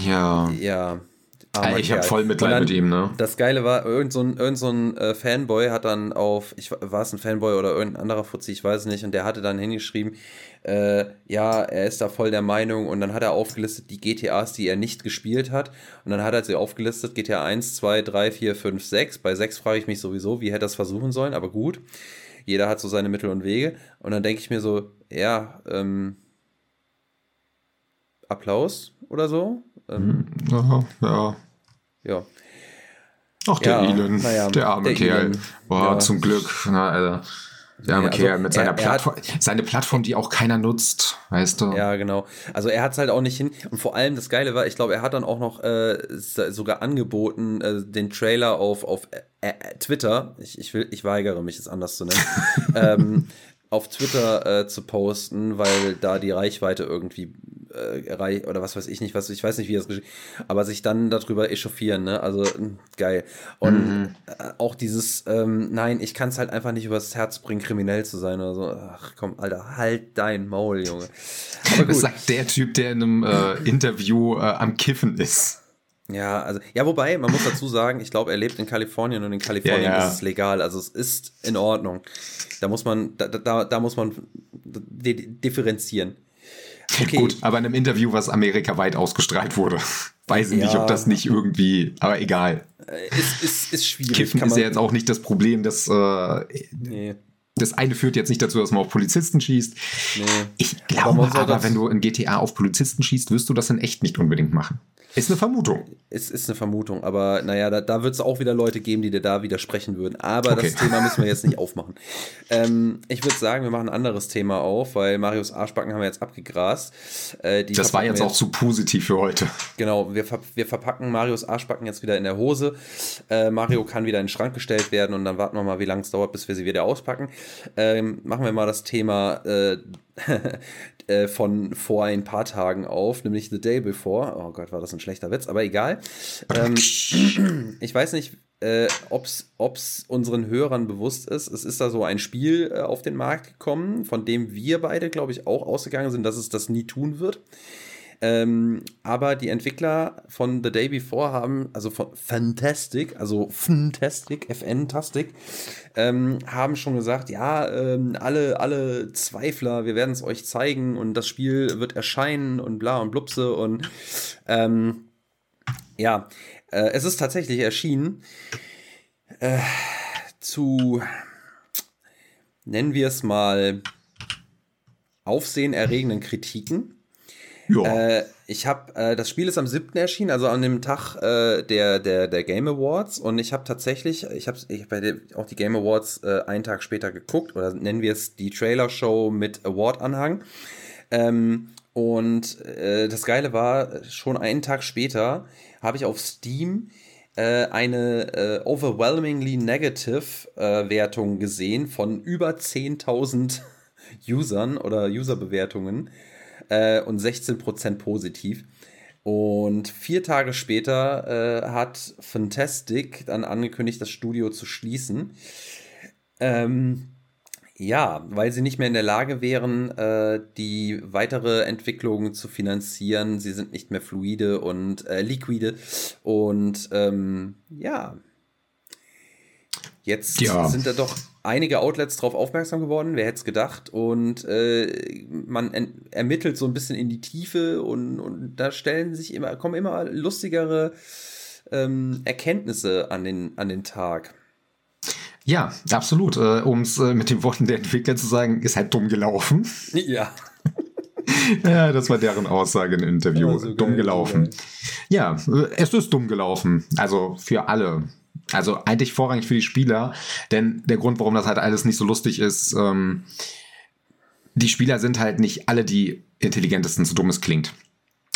Ja. Ja. Aber ich habe voll Mitleid dann, mit ihm, ne? Das Geile war, irgend so ein, irgend so ein äh, Fanboy hat dann auf, ich war es ein Fanboy oder irgendein anderer Fuzzi, ich weiß es nicht, und der hatte dann hingeschrieben, äh, ja, er ist da voll der Meinung und dann hat er aufgelistet die GTAs, die er nicht gespielt hat und dann hat er sie aufgelistet, GTA 1, 2, 3, 4, 5, 6. Bei 6 frage ich mich sowieso, wie hätte er es versuchen sollen, aber gut. Jeder hat so seine Mittel und Wege und dann denke ich mir so, ja, ähm, Applaus oder so. Ähm, ja, ja. Ja. Ach, der ja, Elon, ja, der arme der Kerl. Elon, Boah, ja. zum Glück. Na, also, der arme also, mit seiner er, Plattform. Hat, seine Plattform, die auch keiner nutzt, weißt du. Ja, genau. Also er hat es halt auch nicht hin. Und vor allem das Geile war, ich glaube, er hat dann auch noch äh, sogar angeboten, äh, den Trailer auf, auf äh, äh Twitter, ich, ich, will, ich weigere mich, es anders zu nennen, <laughs> ähm, auf Twitter äh, zu posten, weil da die Reichweite irgendwie äh, oder was weiß ich nicht, was ich weiß nicht, wie das geschieht, aber sich dann darüber echauffieren, ne? Also hm, geil. Und mhm. äh, auch dieses, ähm, nein, ich kann es halt einfach nicht übers Herz bringen, kriminell zu sein oder so. Ach komm, Alter, halt dein Maul, Junge. Aber <laughs> gut. Das sagt der Typ, der in einem äh, Interview äh, am Kiffen ist. Ja, also, ja, wobei, man muss dazu sagen, ich glaube, er lebt in Kalifornien und in Kalifornien ja, ja. ist es legal, also es ist in Ordnung. Da muss man, da, da, da muss man differenzieren. Okay. Gut, aber in einem Interview, was amerikaweit ausgestrahlt wurde. <laughs> Weiß ich ja. nicht, ob das nicht irgendwie, aber egal. Ist, ist, ist schwierig. Kiffen ist ja jetzt auch nicht das Problem, das. Äh, nee. Das eine führt jetzt nicht dazu, dass man auf Polizisten schießt. Nee. Ich glaube aber, aber wenn du in GTA auf Polizisten schießt, wirst du das in echt nicht unbedingt machen. Ist eine Vermutung. Es ist eine Vermutung, aber naja, da, da wird es auch wieder Leute geben, die dir da widersprechen würden. Aber okay. das Thema müssen wir jetzt nicht <laughs> aufmachen. Ähm, ich würde sagen, wir machen ein anderes Thema auf, weil Marius Arschbacken haben wir jetzt abgegrast. Äh, das war jetzt auch zu positiv für heute. <laughs> Genau, wir, ver wir verpacken Marius Arschbacken jetzt wieder in der Hose. Äh, Mario kann wieder in den Schrank gestellt werden und dann warten wir mal, wie lange es dauert, bis wir sie wieder auspacken. Ähm, machen wir mal das Thema äh, <laughs> äh, von vor ein paar Tagen auf, nämlich The Day Before. Oh Gott, war das ein schlechter Witz, aber egal. Ähm, <clears throat> ich weiß nicht, äh, ob es unseren Hörern bewusst ist. Es ist da so ein Spiel äh, auf den Markt gekommen, von dem wir beide, glaube ich, auch ausgegangen sind, dass es das nie tun wird. Ähm, aber die Entwickler von The Day Before haben, also von Fantastic, also Fantastic, FN-Tastic, ähm, haben schon gesagt, ja, ähm, alle, alle Zweifler, wir werden es euch zeigen und das Spiel wird erscheinen und bla und blupse und ähm, ja, äh, es ist tatsächlich erschienen äh, zu, nennen wir es mal, aufsehenerregenden Kritiken. Äh, ich habe, äh, das Spiel ist am 7. erschienen, also an dem Tag äh, der, der, der Game Awards. Und ich habe tatsächlich, ich habe ich hab auch die Game Awards äh, einen Tag später geguckt, oder nennen wir es die Trailer-Show mit Award-Anhang. Ähm, und äh, das Geile war, schon einen Tag später habe ich auf Steam äh, eine äh, overwhelmingly negative äh, Wertung gesehen von über 10.000 <laughs> Usern oder Userbewertungen äh, und 16% positiv. Und vier Tage später äh, hat Fantastic dann angekündigt, das Studio zu schließen. Ähm, ja, weil sie nicht mehr in der Lage wären, äh, die weitere Entwicklung zu finanzieren. Sie sind nicht mehr fluide und äh, liquide. Und ähm, ja, jetzt ja. sind da doch einige Outlets darauf aufmerksam geworden, wer hätte es gedacht. Und äh, man ermittelt so ein bisschen in die Tiefe und, und da stellen sich immer, kommen immer lustigere ähm, Erkenntnisse an den, an den Tag. Ja, absolut. Äh, um es äh, mit den Worten der Entwickler zu sagen, ist halt dumm gelaufen. <laughs> Ja. <laughs> ja, das war deren Aussage im Interview. so dumm geil, gelaufen. So ja, äh, es ist dumm gelaufen. Also für alle. Also eigentlich vorrangig für die Spieler, denn der Grund, warum das halt alles nicht so lustig ist, ähm, die Spieler sind halt nicht alle die intelligentesten, so dumm es klingt.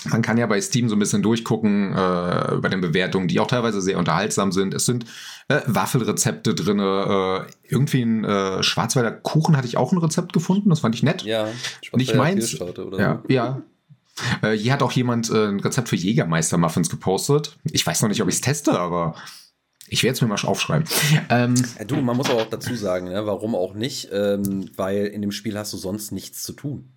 Man kann ja bei Steam so ein bisschen durchgucken äh, über den Bewertungen, die auch teilweise sehr unterhaltsam sind. Es sind äh, Waffelrezepte drin. Äh, irgendwie ein äh, Schwarzwälder Kuchen hatte ich auch ein Rezept gefunden. Das fand ich nett. Ja, nicht meins. Ja, so. ja. Äh, hier hat auch jemand äh, ein Rezept für Jägermeister-Muffins gepostet. Ich weiß noch nicht, ob ich es teste, aber ich werde es mir mal aufschreiben. Ähm, ja, du, man muss auch dazu sagen, ne, warum auch nicht, ähm, weil in dem Spiel hast du sonst nichts zu tun.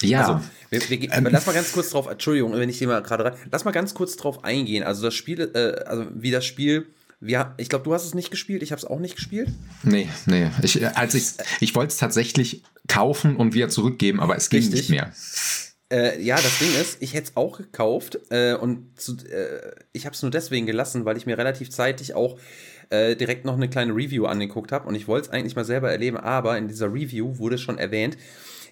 Ja. Also, wir, wir, ähm, lass mal ganz kurz drauf, Entschuldigung, wenn ich hier mal gerade rein, lass mal ganz kurz drauf eingehen. Also das Spiel, äh, also wie das Spiel, wir, ich glaube, du hast es nicht gespielt, ich habe es auch nicht gespielt. Nee, nee. Ich, als ich, ich wollte es tatsächlich kaufen und wieder zurückgeben, aber es ging Richtig. nicht mehr. Äh, ja, das Ding ist, ich hätte es auch gekauft äh, und zu, äh, ich habe es nur deswegen gelassen, weil ich mir relativ zeitig auch äh, direkt noch eine kleine Review angeguckt habe und ich wollte es eigentlich mal selber erleben, aber in dieser Review wurde schon erwähnt,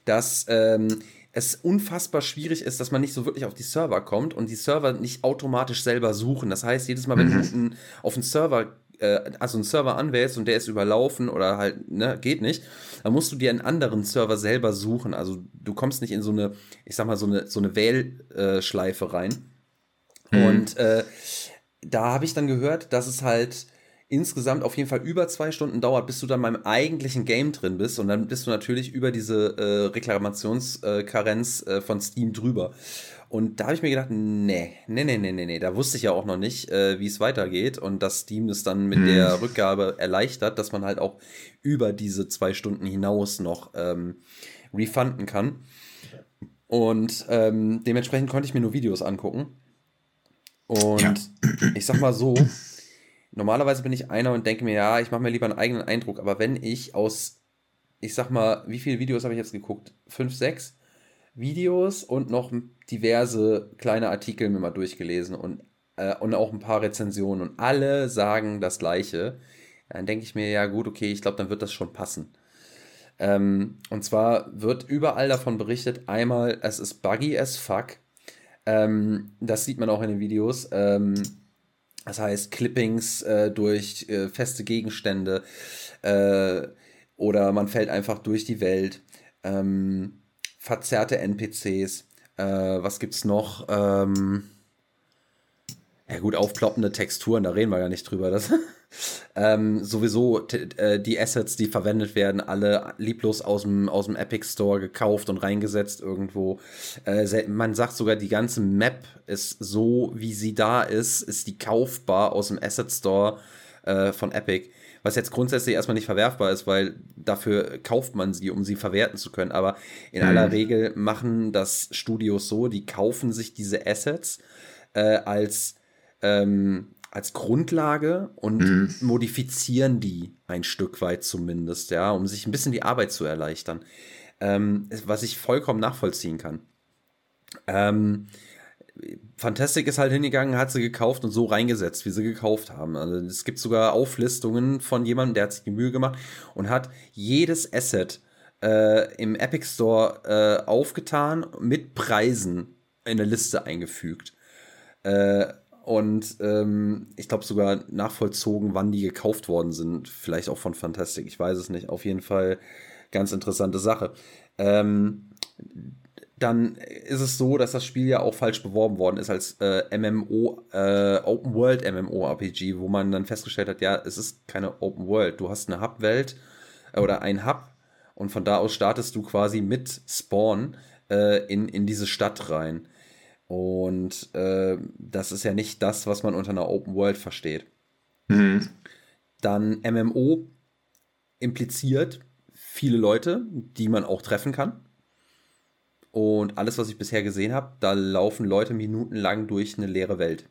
dass ähm, es unfassbar schwierig ist, dass man nicht so wirklich auf die Server kommt und die Server nicht automatisch selber suchen. Das heißt, jedes Mal, wenn mhm. du auf einen Server äh, also einen Server anwählst und der ist überlaufen oder halt, ne, geht nicht, dann musst du dir einen anderen Server selber suchen. Also du kommst nicht in so eine, ich sag mal, so eine, so eine Wählschleife rein. Mhm. Und äh, da habe ich dann gehört, dass es halt insgesamt auf jeden Fall über zwei Stunden dauert, bis du dann beim eigentlichen Game drin bist. Und dann bist du natürlich über diese äh, Reklamationskarenz äh, von Steam drüber. Und da habe ich mir gedacht, nee, nee, nee, nee, nee, nee. Da wusste ich ja auch noch nicht, äh, wie es weitergeht und dass Steam es dann mit hm. der Rückgabe erleichtert, dass man halt auch über diese zwei Stunden hinaus noch ähm, refunden kann. Und ähm, dementsprechend konnte ich mir nur Videos angucken. Und ja. ich sag mal so, normalerweise bin ich einer und denke mir, ja, ich mache mir lieber einen eigenen Eindruck. Aber wenn ich aus, ich sag mal, wie viele Videos habe ich jetzt geguckt? Fünf, sechs? Videos und noch diverse kleine Artikel mir mal durchgelesen und, äh, und auch ein paar Rezensionen und alle sagen das Gleiche. Dann denke ich mir, ja gut, okay, ich glaube, dann wird das schon passen. Ähm, und zwar wird überall davon berichtet, einmal, es ist buggy as fuck. Ähm, das sieht man auch in den Videos. Ähm, das heißt, Clippings äh, durch äh, feste Gegenstände äh, oder man fällt einfach durch die Welt. Ähm, verzerrte NPCs. Äh, was gibt's noch? Ähm, ja gut, aufploppende Texturen, da reden wir ja nicht drüber. Das, <laughs> ähm, sowieso äh, die Assets, die verwendet werden, alle lieblos aus dem, aus dem Epic Store gekauft und reingesetzt irgendwo. Äh, man sagt sogar, die ganze Map ist so, wie sie da ist, ist die kaufbar aus dem Asset Store äh, von Epic. Was jetzt grundsätzlich erstmal nicht verwerfbar ist, weil dafür kauft man sie, um sie verwerten zu können. Aber in mhm. aller Regel machen das Studios so, die kaufen sich diese Assets äh, als ähm, als Grundlage und mhm. modifizieren die ein Stück weit zumindest, ja, um sich ein bisschen die Arbeit zu erleichtern. Ähm, was ich vollkommen nachvollziehen kann. Ähm, Fantastic ist halt hingegangen, hat sie gekauft und so reingesetzt, wie sie gekauft haben. Also es gibt sogar Auflistungen von jemandem, der hat sich die Mühe gemacht und hat jedes Asset äh, im Epic Store äh, aufgetan, mit Preisen in eine Liste eingefügt. Äh, und ähm, ich glaube sogar nachvollzogen, wann die gekauft worden sind. Vielleicht auch von Fantastic, ich weiß es nicht. Auf jeden Fall ganz interessante Sache. Ähm, dann ist es so, dass das Spiel ja auch falsch beworben worden ist als äh, MMO, äh, Open World MMORPG, wo man dann festgestellt hat, ja, es ist keine Open World. Du hast eine Hub-Welt äh, oder ein Hub und von da aus startest du quasi mit Spawn äh, in, in diese Stadt rein. Und äh, das ist ja nicht das, was man unter einer Open World versteht. Mhm. Dann MMO impliziert viele Leute, die man auch treffen kann. Und alles, was ich bisher gesehen habe, da laufen Leute minutenlang durch eine leere Welt.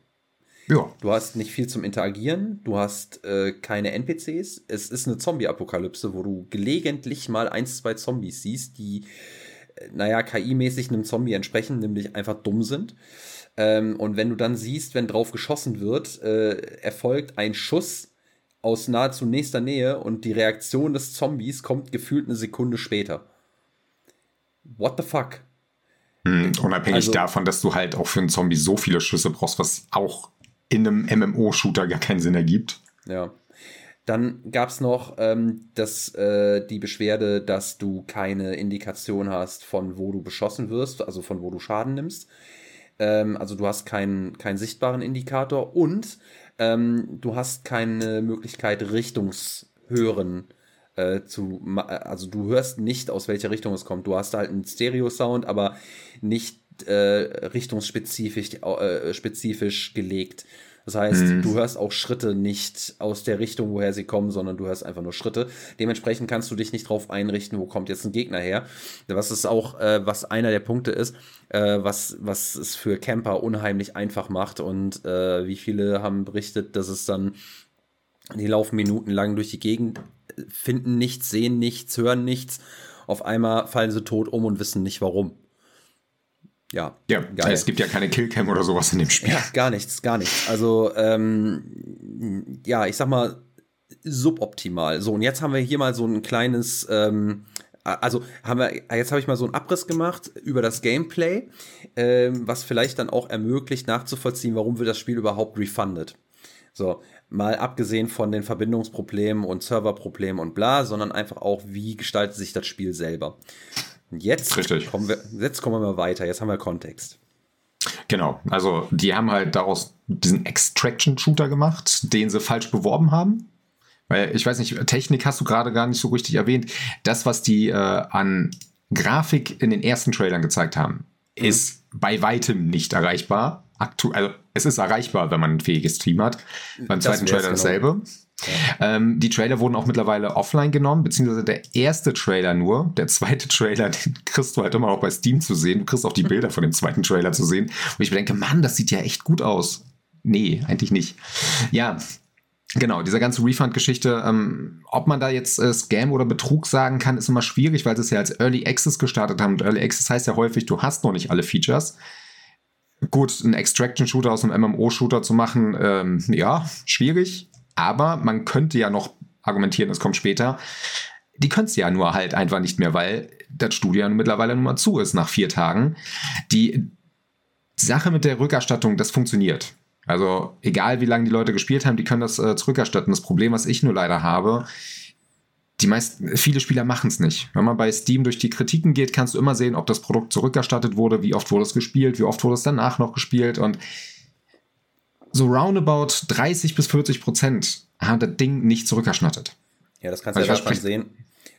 Ja. Du hast nicht viel zum Interagieren, du hast äh, keine NPCs. Es ist eine Zombie-Apokalypse, wo du gelegentlich mal ein, zwei Zombies siehst, die naja, KI-mäßig einem Zombie entsprechen, nämlich einfach dumm sind. Ähm, und wenn du dann siehst, wenn drauf geschossen wird, äh, erfolgt ein Schuss aus nahezu nächster Nähe und die Reaktion des Zombies kommt gefühlt eine Sekunde später. What the fuck? Hm, unabhängig also, davon, dass du halt auch für einen Zombie so viele Schüsse brauchst, was auch in einem MMO-Shooter gar keinen Sinn ergibt. Ja. Dann gab es noch ähm, das, äh, die Beschwerde, dass du keine Indikation hast, von wo du beschossen wirst, also von wo du Schaden nimmst. Ähm, also du hast keinen, keinen sichtbaren Indikator und ähm, du hast keine Möglichkeit, Richtungshören äh, zu, also du hörst nicht, aus welcher Richtung es kommt. Du hast halt einen Stereo-Sound, aber nicht äh, richtungsspezifisch äh, spezifisch gelegt. Das heißt, mhm. du hörst auch Schritte nicht aus der Richtung, woher sie kommen, sondern du hörst einfach nur Schritte. Dementsprechend kannst du dich nicht darauf einrichten, wo kommt jetzt ein Gegner her. Was ist auch, äh, was einer der Punkte ist, äh, was, was es für Camper unheimlich einfach macht. Und äh, wie viele haben berichtet, dass es dann, die laufen minutenlang durch die Gegend, finden nichts, sehen nichts, hören nichts. Auf einmal fallen sie tot um und wissen nicht warum ja. Ja, geil. es gibt ja keine Killcam oder sowas in dem Spiel. Ja, gar nichts, gar nichts. Also, ähm, ja, ich sag mal, suboptimal. So, und jetzt haben wir hier mal so ein kleines, ähm, also haben wir, jetzt habe ich mal so einen Abriss gemacht über das Gameplay, ähm, was vielleicht dann auch ermöglicht, nachzuvollziehen, warum wird das Spiel überhaupt refunded. So, mal abgesehen von den Verbindungsproblemen und Serverproblemen und bla, sondern einfach auch, wie gestaltet sich das Spiel selber. Jetzt Richtig. kommen wir, jetzt kommen wir mal weiter. Jetzt haben wir Kontext. Genau, also die haben halt daraus diesen Extraction-Shooter gemacht, den sie falsch beworben haben. Weil ich weiß nicht, Technik hast du gerade gar nicht so richtig erwähnt. Das, was die äh, an Grafik in den ersten Trailern gezeigt haben, mhm. ist bei weitem nicht erreichbar. Aktu also es ist erreichbar, wenn man ein fähiges Team hat. Beim zweiten Trailer genau. dasselbe. Ähm, die Trailer wurden auch mittlerweile offline genommen, beziehungsweise der erste Trailer nur. Der zweite Trailer, <laughs> den kriegst du halt immer auch bei Steam zu sehen. Du kriegst auch die <laughs> Bilder von dem zweiten Trailer zu sehen. Und ich denke, Mann, das sieht ja echt gut aus. Nee, eigentlich nicht. Ja, Genau, diese ganze Refund-Geschichte, ähm, ob man da jetzt äh, Scam oder Betrug sagen kann, ist immer schwierig, weil sie es ja als Early Access gestartet haben. Und Early Access heißt ja häufig, du hast noch nicht alle Features. Gut, einen Extraction-Shooter aus einem MMO-Shooter zu machen, ähm, ja, schwierig. Aber man könnte ja noch argumentieren, es kommt später. die können es ja nur halt einfach nicht mehr, weil das Studio mittlerweile nun mal zu ist nach vier Tagen. Die Sache mit der Rückerstattung, das funktioniert. Also egal wie lange die Leute gespielt haben, die können das äh, zurückerstatten. Das Problem, was ich nur leider habe, die meisten, viele Spieler machen es nicht. Wenn man bei Steam durch die Kritiken geht, kannst du immer sehen, ob das Produkt zurückerstattet wurde, wie oft wurde es gespielt, wie oft wurde es danach noch gespielt und so roundabout 30 bis 40 Prozent haben das Ding nicht zurückerstattet. Ja, das kannst du also ja daran sehen.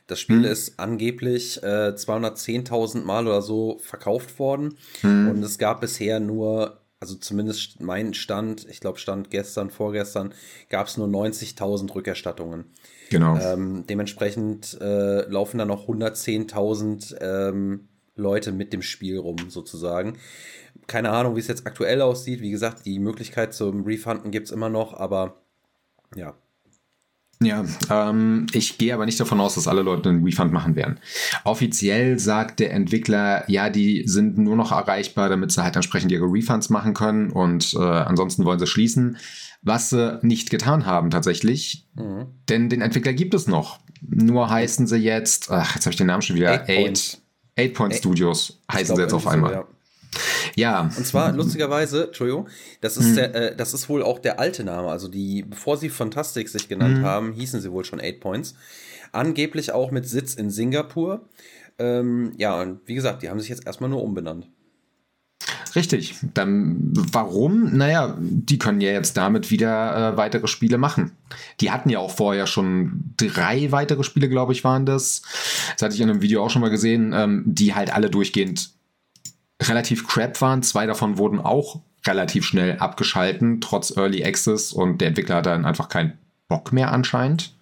Das Spiel hm. ist angeblich äh, 210.000 Mal oder so verkauft worden hm. und es gab bisher nur, also zumindest mein Stand, ich glaube Stand gestern, vorgestern, gab es nur 90.000 Rückerstattungen. Genau. Ähm, dementsprechend äh, laufen da noch 110.000 ähm, Leute mit dem Spiel rum, sozusagen. Keine Ahnung, wie es jetzt aktuell aussieht. Wie gesagt, die Möglichkeit zum Refunden gibt es immer noch, aber ja, ja, ähm, ich gehe aber nicht davon aus, dass alle Leute einen Refund machen werden. Offiziell sagt der Entwickler, ja, die sind nur noch erreichbar, damit sie halt entsprechend ihre Refunds machen können und äh, ansonsten wollen sie schließen, was sie nicht getan haben tatsächlich, mhm. denn den Entwickler gibt es noch. Nur heißen sie jetzt, ach, jetzt habe ich den Namen schon wieder, Eight, Eight, Eight Point Studios heißen sie jetzt auf einmal. So, ja. Ja. Und zwar lustigerweise, Entschuldigung, das ist, hm. der, äh, das ist wohl auch der alte Name. Also die, bevor sie Fantastic sich genannt hm. haben, hießen sie wohl schon Eight Points. Angeblich auch mit Sitz in Singapur. Ähm, ja, und wie gesagt, die haben sich jetzt erstmal nur umbenannt. Richtig. Dann warum? Naja, die können ja jetzt damit wieder äh, weitere Spiele machen. Die hatten ja auch vorher schon drei weitere Spiele, glaube ich, waren das. Das hatte ich in einem Video auch schon mal gesehen, ähm, die halt alle durchgehend relativ crap waren. Zwei davon wurden auch relativ schnell abgeschalten, trotz Early Access und der Entwickler hat dann einfach keinen Bock mehr anscheinend.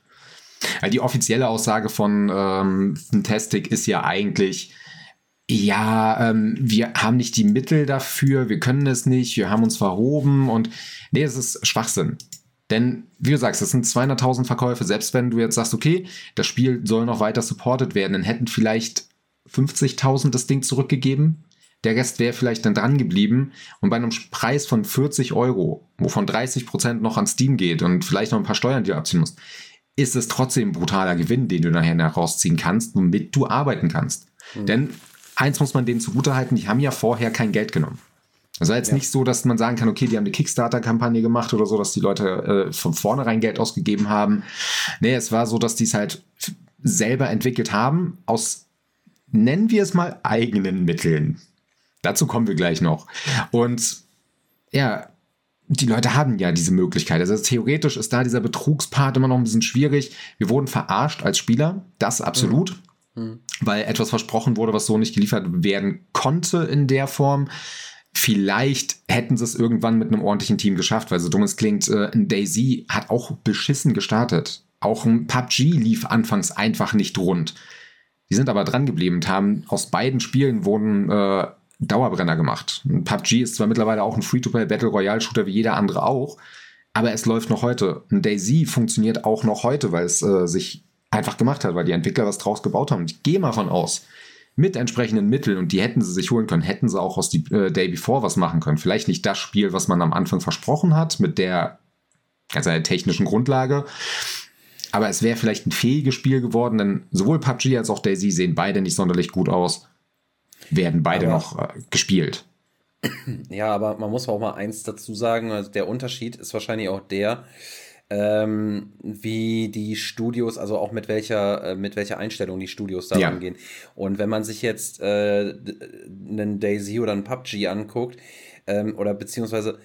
Die offizielle Aussage von ähm, Fantastic ist ja eigentlich, ja, ähm, wir haben nicht die Mittel dafür, wir können es nicht, wir haben uns verhoben und nee, es ist Schwachsinn. Denn, wie du sagst, es sind 200.000 Verkäufe. Selbst wenn du jetzt sagst, okay, das Spiel soll noch weiter supported werden, dann hätten vielleicht 50.000 das Ding zurückgegeben. Der Rest wäre vielleicht dann dran geblieben und bei einem Preis von 40 Euro, wovon 30 Prozent noch an Steam geht und vielleicht noch ein paar Steuern, die du abziehen musst, ist es trotzdem ein brutaler Gewinn, den du nachher rausziehen kannst, womit du arbeiten kannst. Mhm. Denn eins muss man denen zugutehalten, die haben ja vorher kein Geld genommen. Es war jetzt ja. nicht so, dass man sagen kann, okay, die haben eine Kickstarter-Kampagne gemacht oder so, dass die Leute äh, von vornherein Geld ausgegeben haben. Nee, es war so, dass die es halt selber entwickelt haben, aus, nennen wir es mal, eigenen Mitteln. Dazu kommen wir gleich noch. Und ja, die Leute haben ja diese Möglichkeit. Also theoretisch ist da dieser Betrugspart immer noch ein bisschen schwierig. Wir wurden verarscht als Spieler, das absolut, mhm. mhm. weil etwas versprochen wurde, was so nicht geliefert werden konnte in der Form. Vielleicht hätten sie es irgendwann mit einem ordentlichen Team geschafft, weil so dumm es klingt, äh, ein Daisy hat auch beschissen gestartet. Auch ein PUBG lief anfangs einfach nicht rund. Die sind aber dran geblieben und haben aus beiden Spielen wurden äh, Dauerbrenner gemacht. PUBG ist zwar mittlerweile auch ein Free-to-Play Battle Royale Shooter wie jeder andere auch, aber es läuft noch heute. Ein Daisy funktioniert auch noch heute, weil es äh, sich einfach gemacht hat, weil die Entwickler was draus gebaut haben. Ich gehe mal von aus, mit entsprechenden Mitteln, und die hätten sie sich holen können, hätten sie auch aus die äh, Day Before was machen können. Vielleicht nicht das Spiel, was man am Anfang versprochen hat, mit der ganz einer technischen Grundlage. Aber es wäre vielleicht ein fähiges Spiel geworden, denn sowohl PUBG als auch Daisy sehen beide nicht sonderlich gut aus werden beide aber, noch äh, gespielt. Ja, aber man muss auch mal eins dazu sagen, also der Unterschied ist wahrscheinlich auch der, ähm, wie die Studios, also auch mit welcher, äh, mit welcher Einstellung die Studios da ja. rangehen. Und wenn man sich jetzt äh, einen Daisy oder einen PUBG anguckt, ähm, oder beziehungsweise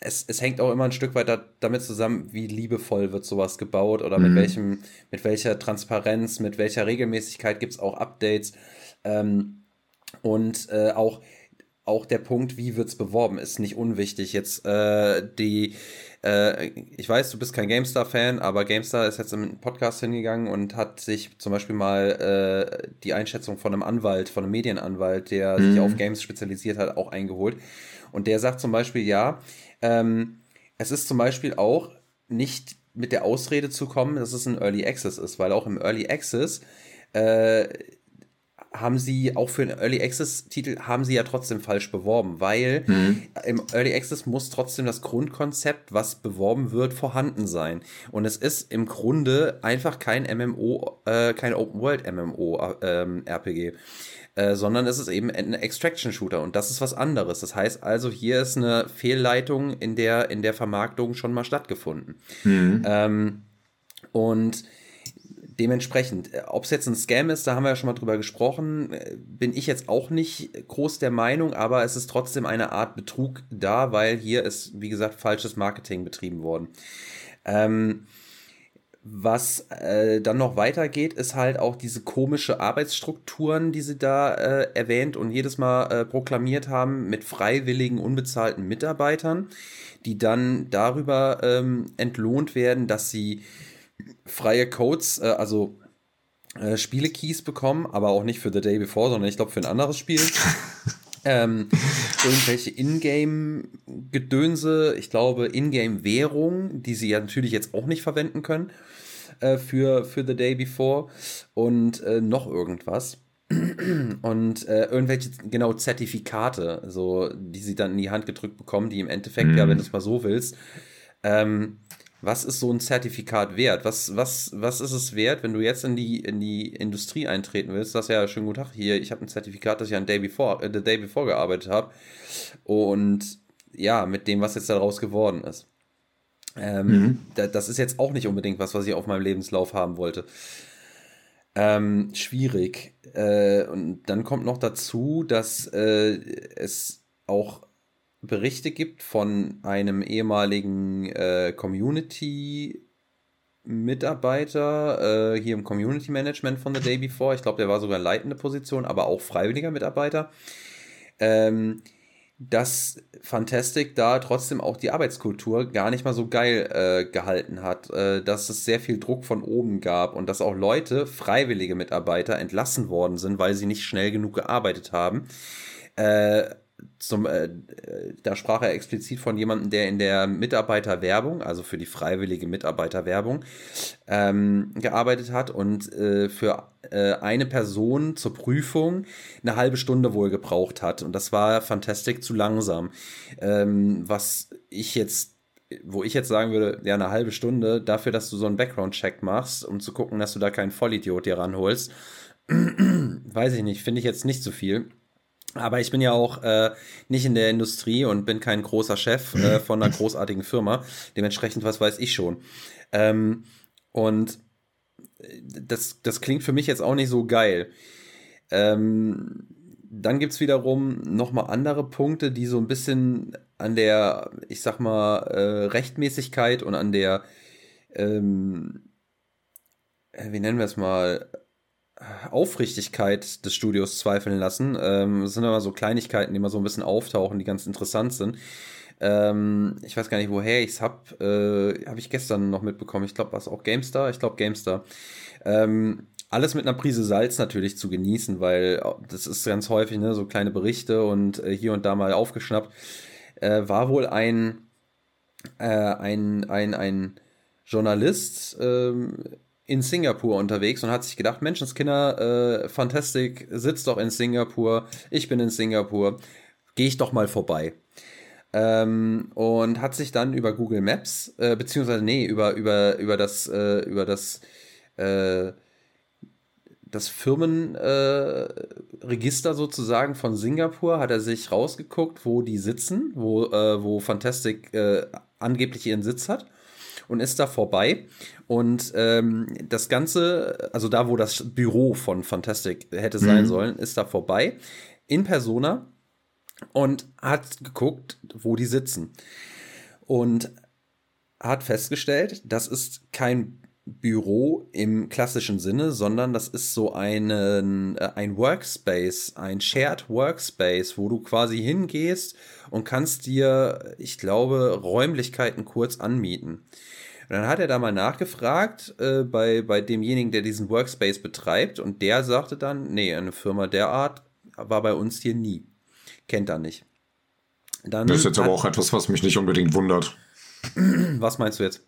es, es hängt auch immer ein Stück weit da, damit zusammen, wie liebevoll wird sowas gebaut oder mhm. mit welchem, mit welcher Transparenz, mit welcher Regelmäßigkeit gibt es auch Updates. Ähm, und äh, auch, auch der Punkt, wie wird es beworben, ist nicht unwichtig. Jetzt äh, die, äh, ich weiß, du bist kein GameStar-Fan, aber GameStar ist jetzt im Podcast hingegangen und hat sich zum Beispiel mal äh, die Einschätzung von einem Anwalt, von einem Medienanwalt, der mhm. sich auf Games spezialisiert hat, auch eingeholt. Und der sagt zum Beispiel, ja, ähm, es ist zum Beispiel auch nicht mit der Ausrede zu kommen, dass es ein Early Access ist, weil auch im Early Access äh, haben sie auch für einen Early Access Titel haben sie ja trotzdem falsch beworben, weil mhm. im Early Access muss trotzdem das Grundkonzept, was beworben wird, vorhanden sein. Und es ist im Grunde einfach kein MMO, äh, kein Open World MMO ähm, RPG. Äh, sondern es ist eben ein Extraction-Shooter und das ist was anderes. Das heißt also, hier ist eine Fehlleitung in der, in der Vermarktung schon mal stattgefunden. Mhm. Ähm, und dementsprechend, äh, ob es jetzt ein Scam ist, da haben wir ja schon mal drüber gesprochen, äh, bin ich jetzt auch nicht groß der Meinung, aber es ist trotzdem eine Art Betrug da, weil hier ist, wie gesagt, falsches Marketing betrieben worden. Ähm, was äh, dann noch weitergeht, ist halt auch diese komische Arbeitsstrukturen, die sie da äh, erwähnt und jedes Mal äh, proklamiert haben mit freiwilligen, unbezahlten Mitarbeitern, die dann darüber ähm, entlohnt werden, dass sie freie Codes, äh, also äh, Spiele-Keys bekommen, aber auch nicht für The Day Before, sondern ich glaube für ein anderes Spiel. <laughs> ähm, irgendwelche Ingame-Gedönse, ich glaube Ingame-Währung, die sie ja natürlich jetzt auch nicht verwenden können äh, für, für The Day Before und äh, noch irgendwas. Und äh, irgendwelche, genau, Zertifikate, so, die sie dann in die Hand gedrückt bekommen, die im Endeffekt, mhm. ja, wenn du es mal so willst, ähm, was ist so ein Zertifikat wert? Was, was, was ist es wert, wenn du jetzt in die, in die Industrie eintreten willst? Das ist ja schön gut Tag hier. Ich habe ein Zertifikat, dass ich an Day Before, äh, The Day Before gearbeitet habe. Und ja, mit dem, was jetzt daraus geworden ist. Ähm, mhm. da, das ist jetzt auch nicht unbedingt was, was ich auf meinem Lebenslauf haben wollte. Ähm, schwierig. Äh, und dann kommt noch dazu, dass äh, es auch Berichte gibt von einem ehemaligen äh, Community Mitarbeiter äh, hier im Community Management von The Day Before. Ich glaube, der war sogar leitende Position, aber auch freiwilliger Mitarbeiter. Ähm, dass Fantastic da trotzdem auch die Arbeitskultur gar nicht mal so geil äh, gehalten hat, äh, dass es sehr viel Druck von oben gab und dass auch Leute, freiwillige Mitarbeiter, entlassen worden sind, weil sie nicht schnell genug gearbeitet haben. Äh, zum, äh, da sprach er explizit von jemandem, der in der Mitarbeiterwerbung, also für die freiwillige Mitarbeiterwerbung, ähm, gearbeitet hat und äh, für äh, eine Person zur Prüfung eine halbe Stunde wohl gebraucht hat. Und das war fantastisch zu langsam. Ähm, was ich jetzt wo ich jetzt sagen würde, ja, eine halbe Stunde dafür, dass du so einen Background-Check machst, um zu gucken, dass du da keinen Vollidiot dir ranholst, <clears throat> weiß ich nicht, finde ich jetzt nicht so viel. Aber ich bin ja auch äh, nicht in der Industrie und bin kein großer Chef äh, <laughs> von einer großartigen Firma. Dementsprechend, was weiß ich schon. Ähm, und äh, das, das klingt für mich jetzt auch nicht so geil. Ähm, dann gibt es wiederum nochmal andere Punkte, die so ein bisschen an der, ich sag mal, äh, Rechtmäßigkeit und an der, ähm, äh, wie nennen wir es mal, Aufrichtigkeit des Studios zweifeln lassen. Ähm, das sind aber so Kleinigkeiten, die immer so ein bisschen auftauchen, die ganz interessant sind. Ähm, ich weiß gar nicht, woher ich es habe. Äh, habe ich gestern noch mitbekommen. Ich glaube, war es auch GameStar? Ich glaube, GameStar. Ähm, alles mit einer Prise Salz natürlich zu genießen, weil das ist ganz häufig, ne, so kleine Berichte und äh, hier und da mal aufgeschnappt. Äh, war wohl ein, äh, ein, ein, ein Journalist, ähm, in Singapur unterwegs und hat sich gedacht, Menschenskinder, äh, Fantastic sitzt doch in Singapur, ich bin in Singapur, gehe ich doch mal vorbei. Ähm, und hat sich dann über Google Maps, äh, beziehungsweise nee, über, über, das, äh, über das, äh, das Firmenregister äh, sozusagen von Singapur, hat er sich rausgeguckt, wo die sitzen, wo, äh, wo Fantastic äh, angeblich ihren Sitz hat und ist da vorbei. Und ähm, das Ganze, also da, wo das Büro von Fantastic hätte sein mhm. sollen, ist da vorbei. In Persona und hat geguckt, wo die sitzen. Und hat festgestellt, das ist kein Büro im klassischen Sinne, sondern das ist so einen, äh, ein Workspace, ein Shared Workspace, wo du quasi hingehst und kannst dir, ich glaube, Räumlichkeiten kurz anmieten. Und dann hat er da mal nachgefragt äh, bei, bei demjenigen, der diesen Workspace betreibt und der sagte dann, nee, eine Firma der Art war bei uns hier nie. Kennt er nicht. Dann das ist jetzt aber auch etwas, was mich nicht unbedingt wundert. <clears throat> Was meinst du jetzt?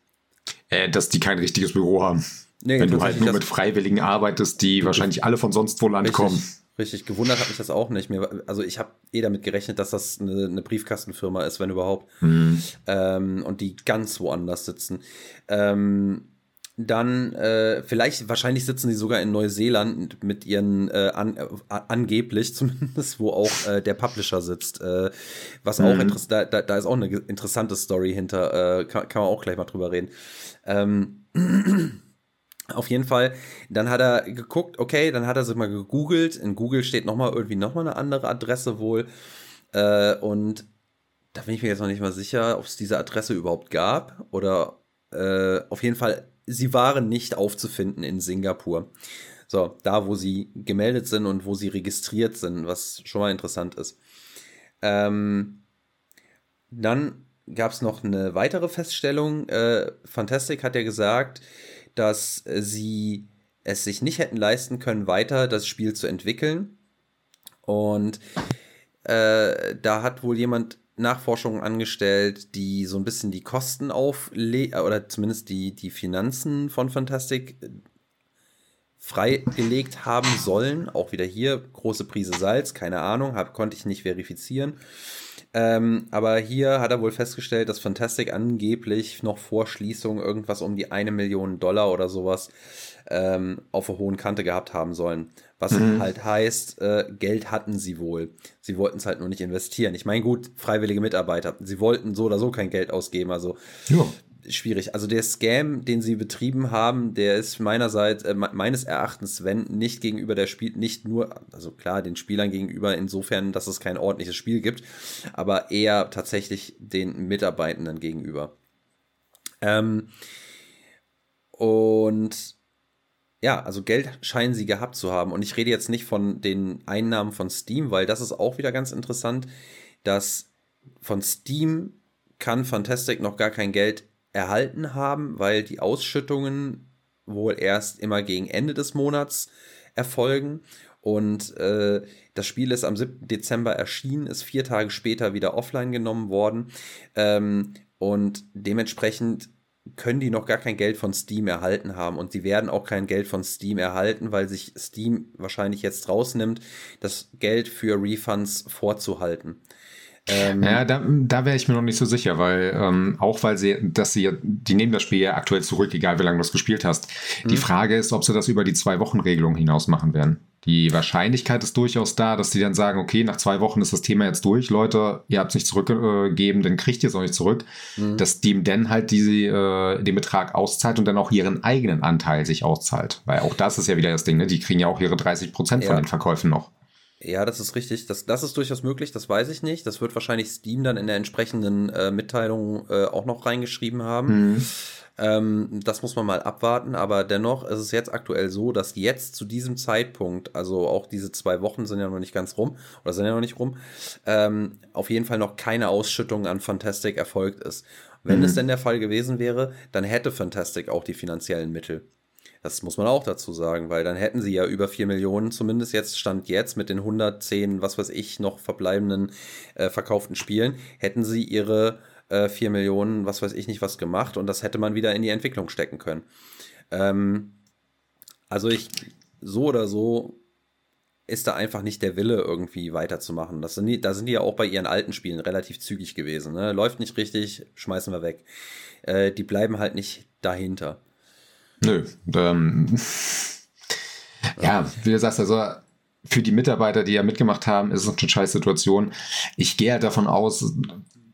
Äh, dass die kein richtiges Büro haben. Nee, Wenn du halt nur mit Freiwilligen arbeitest, die wahrscheinlich alle von sonst wo Land kommen. Richtig, gewundert hat mich das auch nicht. Mir, also ich habe eh damit gerechnet, dass das eine, eine Briefkastenfirma ist, wenn überhaupt. Mhm. Ähm, und die ganz woanders sitzen. Ähm, dann äh, vielleicht, wahrscheinlich sitzen sie sogar in Neuseeland mit ihren äh, an, äh, angeblich <laughs> zumindest, wo auch äh, der Publisher sitzt. Äh, was mhm. auch interessant, da, da, da ist auch eine interessante Story hinter, äh, kann, kann man auch gleich mal drüber reden. Ähm, <clears throat> Auf jeden Fall, dann hat er geguckt, okay, dann hat er sich mal gegoogelt. In Google steht nochmal irgendwie nochmal eine andere Adresse wohl. Äh, und da bin ich mir jetzt noch nicht mal sicher, ob es diese Adresse überhaupt gab. Oder äh, auf jeden Fall, sie waren nicht aufzufinden in Singapur. So, da wo sie gemeldet sind und wo sie registriert sind, was schon mal interessant ist. Ähm, dann gab es noch eine weitere Feststellung. Äh, Fantastic hat ja gesagt, dass sie es sich nicht hätten leisten können, weiter das Spiel zu entwickeln. Und äh, da hat wohl jemand Nachforschungen angestellt, die so ein bisschen die Kosten auflegen, oder zumindest die, die Finanzen von Fantastic äh, freigelegt haben sollen. Auch wieder hier große Prise Salz, keine Ahnung, hab, konnte ich nicht verifizieren. Ähm, aber hier hat er wohl festgestellt, dass Fantastic angeblich noch vor Schließung irgendwas um die eine Million Dollar oder sowas ähm, auf der hohen Kante gehabt haben sollen. Was mhm. halt heißt, äh, Geld hatten sie wohl. Sie wollten es halt nur nicht investieren. Ich meine, gut, freiwillige Mitarbeiter. Sie wollten so oder so kein Geld ausgeben. Also ja schwierig. Also der Scam, den sie betrieben haben, der ist meinerseits, äh, meines Erachtens, wenn nicht gegenüber der Spiel, nicht nur, also klar, den Spielern gegenüber insofern, dass es kein ordentliches Spiel gibt, aber eher tatsächlich den Mitarbeitenden gegenüber. Ähm, und ja, also Geld scheinen sie gehabt zu haben. Und ich rede jetzt nicht von den Einnahmen von Steam, weil das ist auch wieder ganz interessant, dass von Steam kann Fantastic noch gar kein Geld erhalten haben, weil die Ausschüttungen wohl erst immer gegen Ende des Monats erfolgen. Und äh, das Spiel ist am 7. Dezember erschienen, ist vier Tage später wieder offline genommen worden. Ähm, und dementsprechend können die noch gar kein Geld von Steam erhalten haben. Und sie werden auch kein Geld von Steam erhalten, weil sich Steam wahrscheinlich jetzt rausnimmt, das Geld für Refunds vorzuhalten. Ähm, ja, da, da wäre ich mir noch nicht so sicher, weil ähm, auch weil sie, dass sie, die nehmen das Spiel ja aktuell zurück, egal wie lange du es gespielt hast. Mhm. Die Frage ist, ob sie das über die Zwei-Wochen-Regelung hinaus machen werden. Die Wahrscheinlichkeit ist durchaus da, dass die dann sagen, okay, nach zwei Wochen ist das Thema jetzt durch, Leute, ihr habt es nicht zurückgegeben, dann kriegt ihr es auch nicht zurück. Mhm. Dass Steam dann halt diese, äh, den Betrag auszahlt und dann auch ihren eigenen Anteil sich auszahlt. Weil auch das ist ja wieder das Ding, ne? Die kriegen ja auch ihre 30 Prozent ja. von den Verkäufen noch. Ja, das ist richtig. Das, das ist durchaus möglich, das weiß ich nicht. Das wird wahrscheinlich Steam dann in der entsprechenden äh, Mitteilung äh, auch noch reingeschrieben haben. Mhm. Ähm, das muss man mal abwarten, aber dennoch ist es jetzt aktuell so, dass jetzt zu diesem Zeitpunkt, also auch diese zwei Wochen sind ja noch nicht ganz rum, oder sind ja noch nicht rum, ähm, auf jeden Fall noch keine Ausschüttung an Fantastic erfolgt ist. Wenn mhm. es denn der Fall gewesen wäre, dann hätte Fantastic auch die finanziellen Mittel. Das muss man auch dazu sagen, weil dann hätten sie ja über 4 Millionen, zumindest jetzt Stand jetzt mit den 110, was weiß ich, noch verbleibenden äh, verkauften Spielen, hätten sie ihre äh, 4 Millionen, was weiß ich nicht, was gemacht und das hätte man wieder in die Entwicklung stecken können. Ähm, also ich, so oder so ist da einfach nicht der Wille, irgendwie weiterzumachen. Das sind die, da sind die ja auch bei ihren alten Spielen relativ zügig gewesen. Ne? Läuft nicht richtig, schmeißen wir weg. Äh, die bleiben halt nicht dahinter. Nö. Ähm, ja, wie du sagst, also für die Mitarbeiter, die ja mitgemacht haben, ist es eine scheiß Situation. Ich gehe halt davon aus,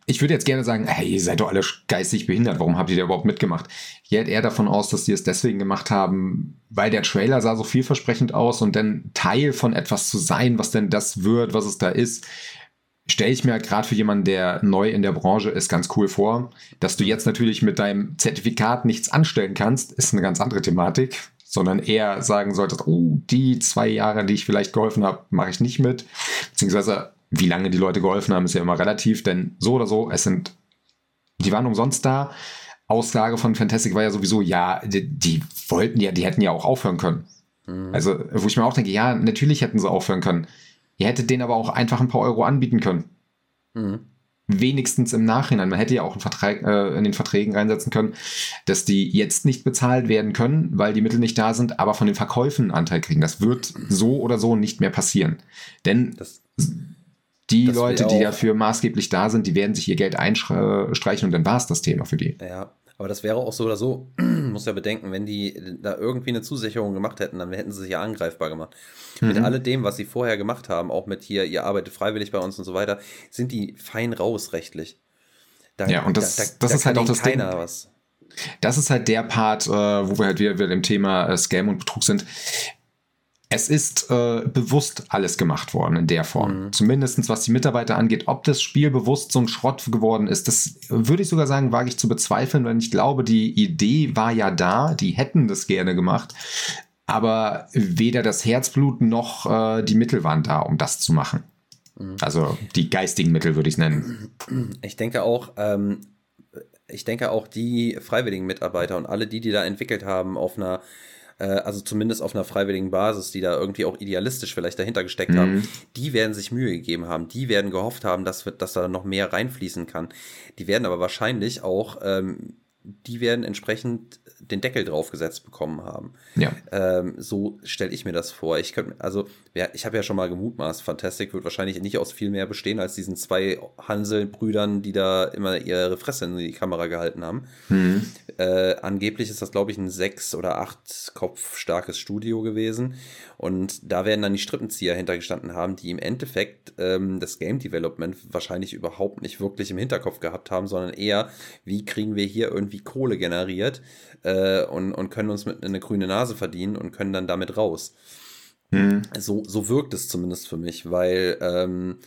ich würde jetzt gerne sagen, hey, ihr seid doch alle geistig behindert, warum habt ihr da überhaupt mitgemacht? Ich gehe halt eher davon aus, dass die es deswegen gemacht haben, weil der Trailer sah so vielversprechend aus und dann Teil von etwas zu sein, was denn das wird, was es da ist, stelle ich mir halt gerade für jemanden, der neu in der Branche ist, ganz cool vor. Dass du jetzt natürlich mit deinem Zertifikat nichts anstellen kannst, ist eine ganz andere Thematik, sondern eher sagen solltest, oh, die zwei Jahre, die ich vielleicht geholfen habe, mache ich nicht mit. Beziehungsweise, wie lange die Leute geholfen haben, ist ja immer relativ, denn so oder so, es sind, die waren umsonst da. Aussage von Fantastic war ja sowieso, ja, die, die wollten ja, die hätten ja auch aufhören können. Mhm. Also, wo ich mir auch denke, ja, natürlich hätten sie aufhören können. Ihr hättet denen aber auch einfach ein paar Euro anbieten können. Mhm. wenigstens im Nachhinein, man hätte ja auch Vertrag, äh, in den Verträgen reinsetzen können, dass die jetzt nicht bezahlt werden können, weil die Mittel nicht da sind, aber von den Verkäufen einen Anteil kriegen. Das wird so oder so nicht mehr passieren. Denn das, die Leute, die dafür maßgeblich da sind, die werden sich ihr Geld einstreichen und dann war es das Thema für die. Ja, aber das wäre auch so oder so, <clears throat> muss ja bedenken, wenn die da irgendwie eine Zusicherung gemacht hätten, dann hätten sie sich ja angreifbar gemacht. Mhm. Mit alledem, was sie vorher gemacht haben, auch mit hier, ihr arbeitet freiwillig bei uns und so weiter, sind die fein raus rechtlich. Da, ja, und das, da, da, das ist halt auch das Ding. Was. Das ist halt der Part, äh, wo wir halt wieder, wieder im Thema äh, Scam und Betrug sind es ist äh, bewusst alles gemacht worden in der Form. Mhm. Zumindest was die Mitarbeiter angeht. Ob das Spiel bewusst so ein Schrott geworden ist, das würde ich sogar sagen, wage ich zu bezweifeln, weil ich glaube, die Idee war ja da, die hätten das gerne gemacht. Aber weder das Herzblut noch äh, die Mittel waren da, um das zu machen. Mhm. Also die geistigen Mittel würde ich es nennen. Ich denke auch, ähm, ich denke auch die freiwilligen Mitarbeiter und alle die, die da entwickelt haben auf einer also zumindest auf einer freiwilligen Basis, die da irgendwie auch idealistisch vielleicht dahinter gesteckt mhm. haben, die werden sich Mühe gegeben haben, die werden gehofft haben, dass, dass da noch mehr reinfließen kann. Die werden aber wahrscheinlich auch ähm, die werden entsprechend den Deckel draufgesetzt bekommen haben. Ja. Ähm, so stelle ich mir das vor. Ich könnte, also, ja, ich habe ja schon mal gemutmaßt, Fantastic wird wahrscheinlich nicht aus viel mehr bestehen als diesen zwei Hansel-Brüdern, die da immer ihre Fresse in die Kamera gehalten haben. Mhm. Äh, angeblich ist das, glaube ich, ein sechs- oder acht Kopf starkes Studio gewesen. Und da werden dann die Strippenzieher hintergestanden haben, die im Endeffekt ähm, das Game Development wahrscheinlich überhaupt nicht wirklich im Hinterkopf gehabt haben, sondern eher, wie kriegen wir hier irgendwie Kohle generiert äh, und, und können uns mit eine grüne Nase verdienen und können dann damit raus. Mhm. So, so wirkt es zumindest für mich, weil ähm,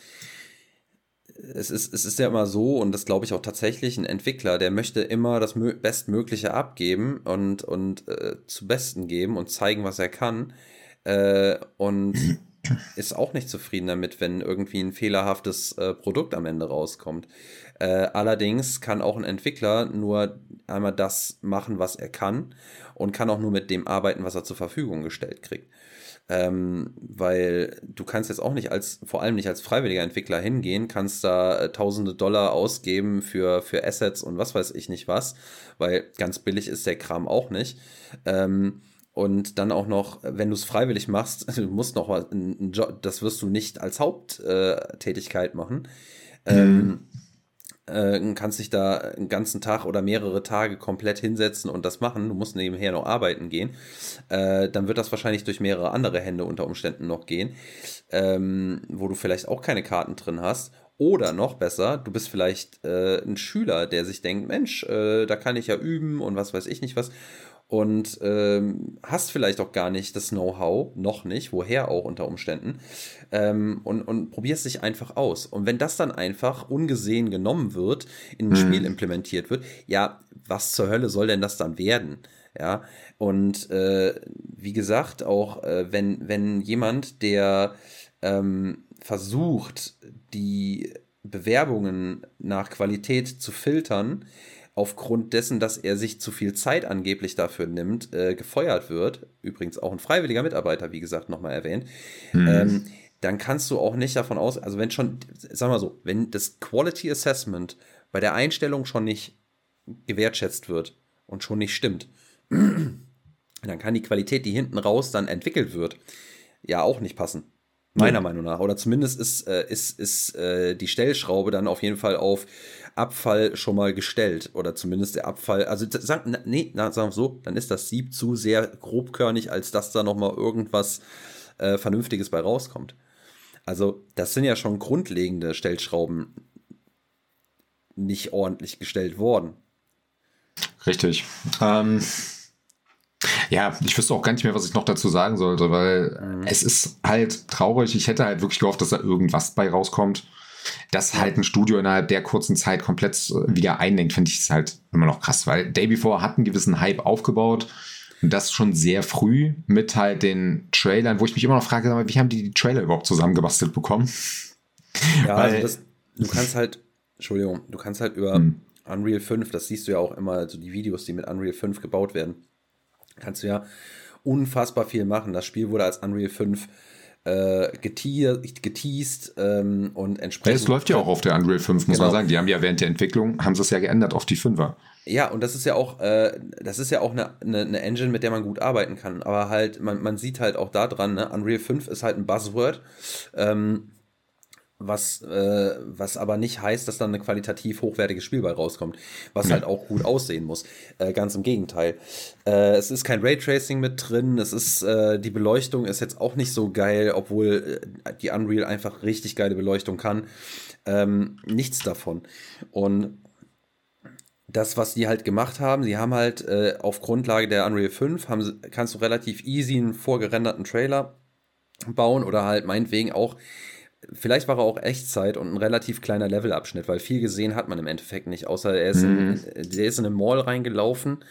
es ist, es ist ja immer so, und das glaube ich auch tatsächlich, ein Entwickler, der möchte immer das Bestmögliche abgeben und, und äh, zu Besten geben und zeigen, was er kann. Äh, und <clears throat> ist auch nicht zufrieden damit, wenn irgendwie ein fehlerhaftes äh, Produkt am Ende rauskommt. Äh, allerdings kann auch ein Entwickler nur einmal das machen, was er kann und kann auch nur mit dem arbeiten, was er zur Verfügung gestellt kriegt. Ähm, weil du kannst jetzt auch nicht als, vor allem nicht als freiwilliger Entwickler hingehen, kannst da äh, tausende Dollar ausgeben für, für Assets und was weiß ich nicht was, weil ganz billig ist der Kram auch nicht. Ähm, und dann auch noch, wenn du es freiwillig machst, <laughs> du musst noch Job, das wirst du nicht als Haupttätigkeit machen. Mhm. Ähm, äh, kannst dich da einen ganzen Tag oder mehrere Tage komplett hinsetzen und das machen. Du musst nebenher noch arbeiten gehen. Äh, dann wird das wahrscheinlich durch mehrere andere Hände unter Umständen noch gehen, ähm, wo du vielleicht auch keine Karten drin hast. Oder noch besser, du bist vielleicht äh, ein Schüler, der sich denkt, Mensch, äh, da kann ich ja üben und was weiß ich nicht was und ähm, hast vielleicht auch gar nicht das Know-how, noch nicht, woher auch unter Umständen, ähm, und, und probierst dich einfach aus. Und wenn das dann einfach ungesehen genommen wird, in ein mhm. Spiel implementiert wird, ja, was zur Hölle soll denn das dann werden? Ja, und äh, wie gesagt, auch äh, wenn, wenn jemand, der ähm, versucht, die Bewerbungen nach Qualität zu filtern, aufgrund dessen, dass er sich zu viel Zeit angeblich dafür nimmt, äh, gefeuert wird, übrigens auch ein freiwilliger Mitarbeiter, wie gesagt, nochmal erwähnt, mhm. ähm, dann kannst du auch nicht davon aus, also wenn schon, sag mal so, wenn das Quality Assessment bei der Einstellung schon nicht gewertschätzt wird und schon nicht stimmt, <clears throat> dann kann die Qualität, die hinten raus dann entwickelt wird, ja auch nicht passen. Meiner ja. Meinung nach. Oder zumindest ist, äh, ist, ist äh, die Stellschraube dann auf jeden Fall auf Abfall schon mal gestellt. Oder zumindest der Abfall. Also, sag, nee, na, sagen wir so, dann ist das Sieb zu sehr grobkörnig, als dass da nochmal irgendwas äh, Vernünftiges bei rauskommt. Also, das sind ja schon grundlegende Stellschrauben nicht ordentlich gestellt worden. Richtig. Ähm, ja, ich wüsste auch gar nicht mehr, was ich noch dazu sagen sollte, weil mhm. es ist halt traurig. Ich hätte halt wirklich gehofft, dass da irgendwas bei rauskommt. Dass halt ein Studio innerhalb der kurzen Zeit komplett äh, wieder einlenkt, finde ich es halt immer noch krass, weil Day Before hat einen gewissen Hype aufgebaut und das schon sehr früh mit halt den Trailern, wo ich mich immer noch frage, wie haben die die Trailer überhaupt zusammengebastelt bekommen? Ja, weil, also das, du kannst halt, Entschuldigung, du kannst halt über hm. Unreal 5, das siehst du ja auch immer, also die Videos, die mit Unreal 5 gebaut werden kannst du ja unfassbar viel machen. Das Spiel wurde als Unreal 5 äh, geteased ähm, und entsprechend. Es läuft ja auch auf der Unreal 5, muss genau. man sagen. Die haben ja während der Entwicklung, haben sie es ja geändert auf die 5er. Ja, und das ist ja auch, äh, das ist ja auch eine, eine, eine, Engine, mit der man gut arbeiten kann. Aber halt, man, man sieht halt auch da dran, ne? Unreal 5 ist halt ein Buzzword. Ähm, was, äh, was aber nicht heißt, dass dann ein qualitativ hochwertiges Spiel bei rauskommt, was ja. halt auch gut aussehen muss. Äh, ganz im Gegenteil. Äh, es ist kein Raytracing mit drin, es ist, äh, die Beleuchtung ist jetzt auch nicht so geil, obwohl äh, die Unreal einfach richtig geile Beleuchtung kann. Ähm, nichts davon. Und das, was die halt gemacht haben, sie haben halt äh, auf Grundlage der Unreal 5, haben, kannst du relativ easy einen vorgerenderten Trailer bauen oder halt meinetwegen auch, vielleicht war er auch Echtzeit und ein relativ kleiner Levelabschnitt, weil viel gesehen hat man im Endeffekt nicht, außer er ist, mhm. in, der ist in eine Mall reingelaufen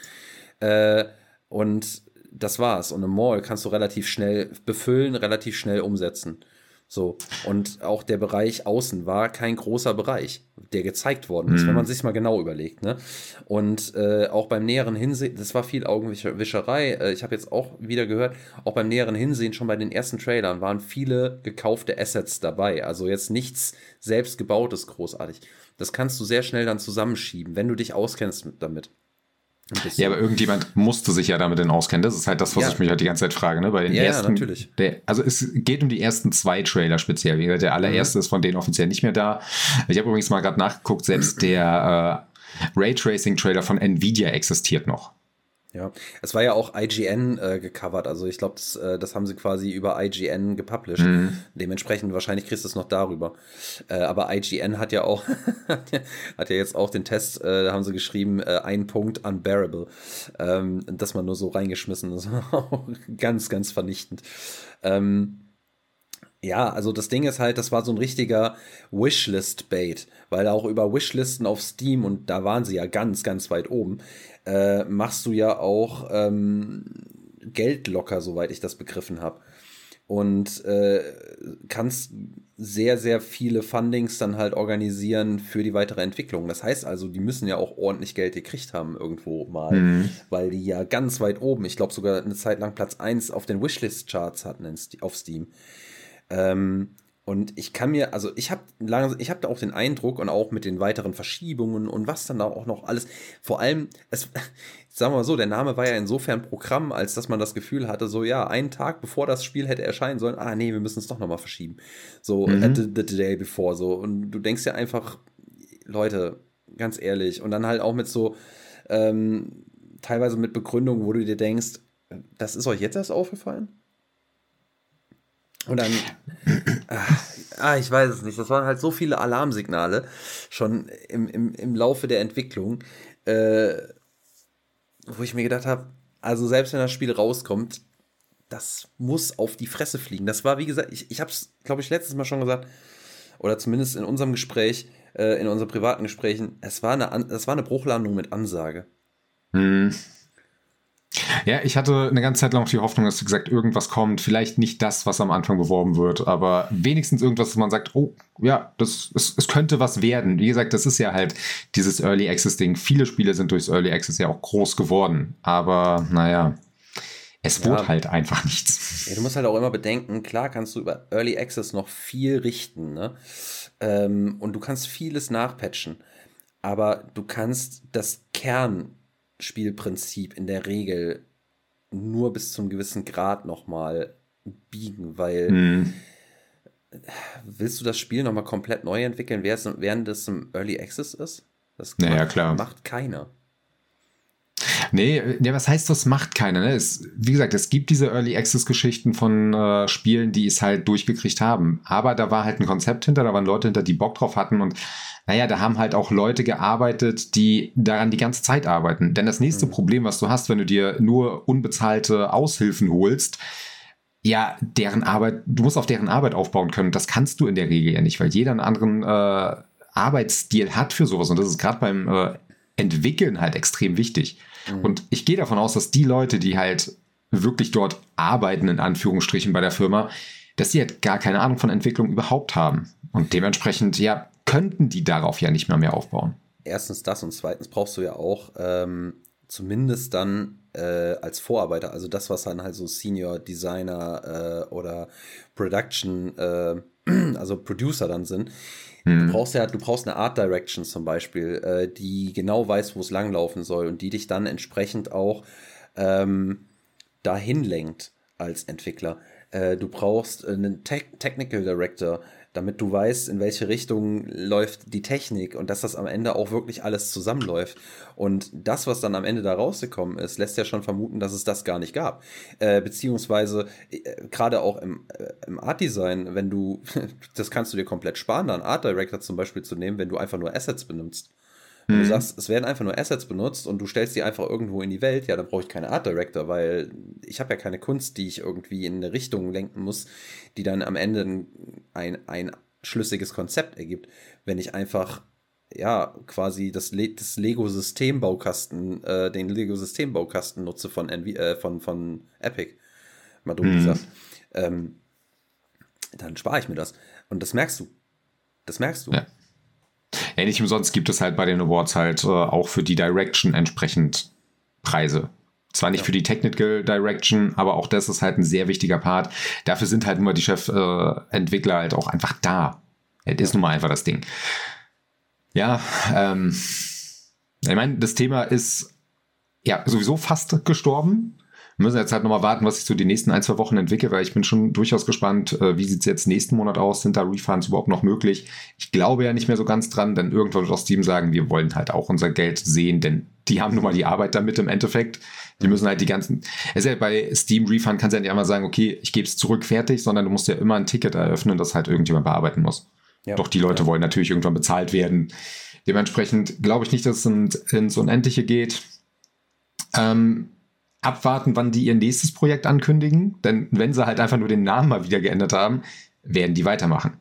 äh, und das war's. Und eine Mall kannst du relativ schnell befüllen, relativ schnell umsetzen. So. Und auch der Bereich außen war kein großer Bereich, der gezeigt worden ist, mhm. wenn man sich mal genau überlegt. Ne? Und äh, auch beim näheren Hinsehen, das war viel Augenwischerei. Äh, ich habe jetzt auch wieder gehört, auch beim näheren Hinsehen, schon bei den ersten Trailern, waren viele gekaufte Assets dabei. Also jetzt nichts selbstgebautes großartig. Das kannst du sehr schnell dann zusammenschieben, wenn du dich auskennst damit. Ja, aber irgendjemand musste sich ja damit denn auskennen. Das ist halt das, was ja. ich mich halt die ganze Zeit frage. Ne? Bei den ja, ersten, ja, natürlich. Der, also es geht um die ersten zwei Trailer speziell. Wie gesagt, der allererste mhm. ist von denen offiziell nicht mehr da. Ich habe übrigens mal gerade nachgeguckt, selbst der äh, Raytracing-Trailer von Nvidia existiert noch. Ja, es war ja auch IGN äh, gecovert, also ich glaube, das, äh, das haben sie quasi über IGN gepublished. Mhm. Dementsprechend wahrscheinlich kriegst du es noch darüber. Äh, aber IGN hat ja auch, <laughs> hat ja jetzt auch den Test, äh, da haben sie geschrieben, äh, ein Punkt unbearable. Ähm, dass man nur so reingeschmissen ist. <laughs> ganz, ganz vernichtend. Ähm, ja, also das Ding ist halt, das war so ein richtiger Wishlist-Bait, weil auch über Wishlisten auf Steam, und da waren sie ja ganz, ganz weit oben, äh, machst du ja auch ähm, Geld locker, soweit ich das begriffen habe. Und äh, kannst sehr, sehr viele Fundings dann halt organisieren für die weitere Entwicklung. Das heißt also, die müssen ja auch ordentlich Geld gekriegt haben irgendwo mal, mhm. weil die ja ganz weit oben, ich glaube sogar eine Zeit lang Platz 1 auf den Wishlist-Charts hatten auf Steam. Ähm, und ich kann mir, also ich habe ich habe da auch den Eindruck und auch mit den weiteren Verschiebungen und was dann da auch noch alles, vor allem, es, <laughs> sagen wir mal so, der Name war ja insofern Programm, als dass man das Gefühl hatte, so ja, einen Tag bevor das Spiel hätte erscheinen sollen, ah nee, wir müssen es doch nochmal verschieben. So, mhm. the, the day before, so. Und du denkst ja einfach, Leute, ganz ehrlich, und dann halt auch mit so, ähm, teilweise mit Begründungen, wo du dir denkst, das ist euch jetzt erst aufgefallen? Und dann, <laughs> ah, ich weiß es nicht, das waren halt so viele Alarmsignale schon im, im, im Laufe der Entwicklung, äh, wo ich mir gedacht habe, also selbst wenn das Spiel rauskommt, das muss auf die Fresse fliegen. Das war, wie gesagt, ich, ich habe es, glaube ich, letztes Mal schon gesagt, oder zumindest in unserem Gespräch, äh, in unseren privaten Gesprächen, es war eine, es war eine Bruchlandung mit Ansage. Hm. Ja, ich hatte eine ganze Zeit lang die Hoffnung, dass du gesagt irgendwas kommt. Vielleicht nicht das, was am Anfang beworben wird, aber wenigstens irgendwas, dass man sagt, oh, ja, das, es, es könnte was werden. Wie gesagt, das ist ja halt dieses Early Access Ding. Viele Spiele sind durchs Early Access ja auch groß geworden, aber naja, es ja. wurde halt einfach nichts. Ja, du musst halt auch immer bedenken, klar kannst du über Early Access noch viel richten, ne? Ähm, und du kannst vieles nachpatchen, aber du kannst das Kern Spielprinzip in der Regel nur bis zum gewissen Grad nochmal biegen, weil mhm. willst du das Spiel nochmal komplett neu entwickeln, während es im Early Access ist? Das naja, macht, klar. macht keiner. Nee, ja, was heißt, das macht keiner? Ne? Es, wie gesagt, es gibt diese Early Access Geschichten von äh, Spielen, die es halt durchgekriegt haben. Aber da war halt ein Konzept hinter, da waren Leute hinter, die Bock drauf hatten und naja, da haben halt auch Leute gearbeitet, die daran die ganze Zeit arbeiten. Denn das nächste mhm. Problem, was du hast, wenn du dir nur unbezahlte Aushilfen holst, ja, deren Arbeit, du musst auf deren Arbeit aufbauen können. Das kannst du in der Regel ja nicht, weil jeder einen anderen äh, Arbeitsstil hat für sowas. Und das ist gerade beim äh, Entwickeln halt extrem wichtig. Mhm. Und ich gehe davon aus, dass die Leute, die halt wirklich dort arbeiten, in Anführungsstrichen bei der Firma, dass die halt gar keine Ahnung von Entwicklung überhaupt haben. Und dementsprechend, ja, könnten die darauf ja nicht mehr mehr aufbauen. Erstens das und zweitens brauchst du ja auch ähm, zumindest dann äh, als Vorarbeiter, also das, was dann halt so Senior Designer äh, oder Production, äh, <clears throat> also Producer dann sind. Mhm. Du brauchst ja, du brauchst eine Art Direction zum Beispiel, äh, die genau weiß, wo es langlaufen soll und die dich dann entsprechend auch ähm, dahin lenkt als Entwickler. Äh, du brauchst einen Te Technical Director, damit du weißt, in welche Richtung läuft die Technik und dass das am Ende auch wirklich alles zusammenläuft. Und das, was dann am Ende da rausgekommen ist, lässt ja schon vermuten, dass es das gar nicht gab. Äh, beziehungsweise äh, gerade auch im, äh, im Art Design, wenn du, <laughs> das kannst du dir komplett sparen, dann Art Director zum Beispiel zu nehmen, wenn du einfach nur Assets benutzt. Mhm. du sagst, es werden einfach nur Assets benutzt und du stellst die einfach irgendwo in die Welt, ja, dann brauche ich keine Art Director, weil ich habe ja keine Kunst, die ich irgendwie in eine Richtung lenken muss, die dann am Ende ein, ein schlüssiges Konzept ergibt. Wenn ich einfach ja, quasi das, Le das Lego-Systembaukasten, äh, den Lego-Systembaukasten nutze von, NV äh, von, von Epic, mal dumm mhm. gesagt, ähm, dann spare ich mir das. Und das merkst du. Das merkst du. Ja. Ja, nicht umsonst gibt es halt bei den Awards halt äh, auch für die Direction entsprechend Preise. Zwar nicht ja. für die Technical Direction, aber auch das ist halt ein sehr wichtiger Part. Dafür sind halt immer die Chefentwickler äh, halt auch einfach da. Das ist nun mal einfach das Ding. Ja, ähm, ich meine, das Thema ist ja sowieso fast gestorben. Wir müssen jetzt halt nochmal warten, was sich so die nächsten ein, zwei Wochen entwickelt, weil ich bin schon durchaus gespannt, äh, wie sieht es jetzt nächsten Monat aus? Sind da Refunds überhaupt noch möglich? Ich glaube ja nicht mehr so ganz dran, denn irgendwann wird auch Steam sagen, wir wollen halt auch unser Geld sehen, denn die haben nun mal die Arbeit damit im Endeffekt. Die müssen halt die ganzen. Es ist ja bei Steam Refund kannst du ja nicht einmal sagen, okay, ich gebe es zurück, fertig, sondern du musst ja immer ein Ticket eröffnen, das halt irgendjemand bearbeiten muss. Ja. Doch die Leute ja. wollen natürlich irgendwann bezahlt werden. Dementsprechend glaube ich nicht, dass es ins Unendliche geht. Ähm, abwarten, wann die ihr nächstes Projekt ankündigen. Denn wenn sie halt einfach nur den Namen mal wieder geändert haben, werden die weitermachen.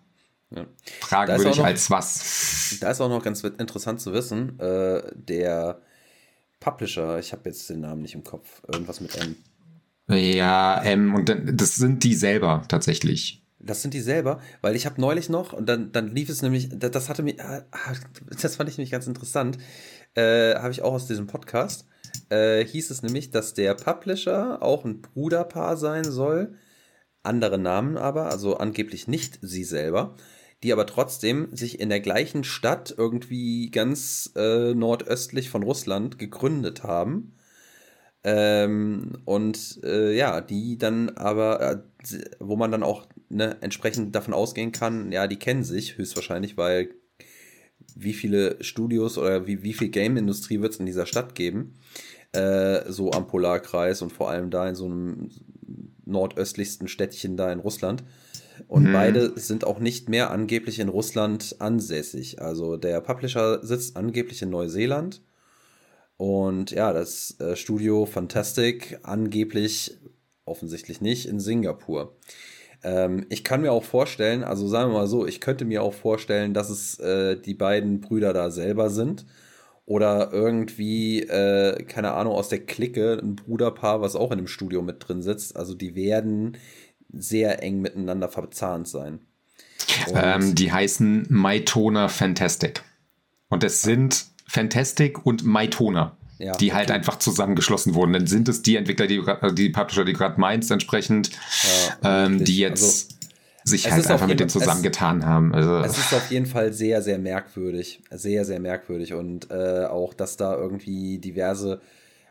Ja. Fragen würde ich noch, als was. Da ist auch noch ganz interessant zu wissen, äh, der Publisher, ich habe jetzt den Namen nicht im Kopf, irgendwas mit M. Ja, M, und dann, das sind die selber tatsächlich. Das sind die selber, weil ich habe neulich noch, und dann, dann lief es nämlich, das hatte mich, ah, das fand ich nämlich ganz interessant, äh, habe ich auch aus diesem Podcast, äh, hieß es nämlich, dass der Publisher auch ein Bruderpaar sein soll. Andere Namen aber, also angeblich nicht sie selber, die aber trotzdem sich in der gleichen Stadt irgendwie ganz äh, nordöstlich von Russland gegründet haben. Ähm, und äh, ja, die dann aber, äh, wo man dann auch ne, entsprechend davon ausgehen kann, ja, die kennen sich höchstwahrscheinlich, weil wie viele Studios oder wie, wie viel Game-Industrie wird es in dieser Stadt geben? Äh, so am Polarkreis und vor allem da in so einem nordöstlichsten Städtchen da in Russland. Und hm. beide sind auch nicht mehr angeblich in Russland ansässig. Also der Publisher sitzt angeblich in Neuseeland. Und ja, das äh, Studio Fantastic angeblich offensichtlich nicht in Singapur. Ähm, ich kann mir auch vorstellen, also sagen wir mal so, ich könnte mir auch vorstellen, dass es äh, die beiden Brüder da selber sind oder irgendwie, äh, keine Ahnung, aus der Clique ein Bruderpaar, was auch in dem Studio mit drin sitzt. Also die werden sehr eng miteinander verzahnt sein. Ähm, die heißen Mytona Fantastic. Und es sind Fantastic und Mytona. Ja, die halt okay. halt einfach zusammengeschlossen wurden. Dann sind es die Entwickler, die, die Publisher, die gerade meinst, entsprechend, ja, ähm, die jetzt also, sich halt einfach mit denen zusammengetan es, haben. Also. Es ist auf jeden Fall sehr, sehr merkwürdig. Sehr, sehr merkwürdig. Und äh, auch, dass da irgendwie diverse,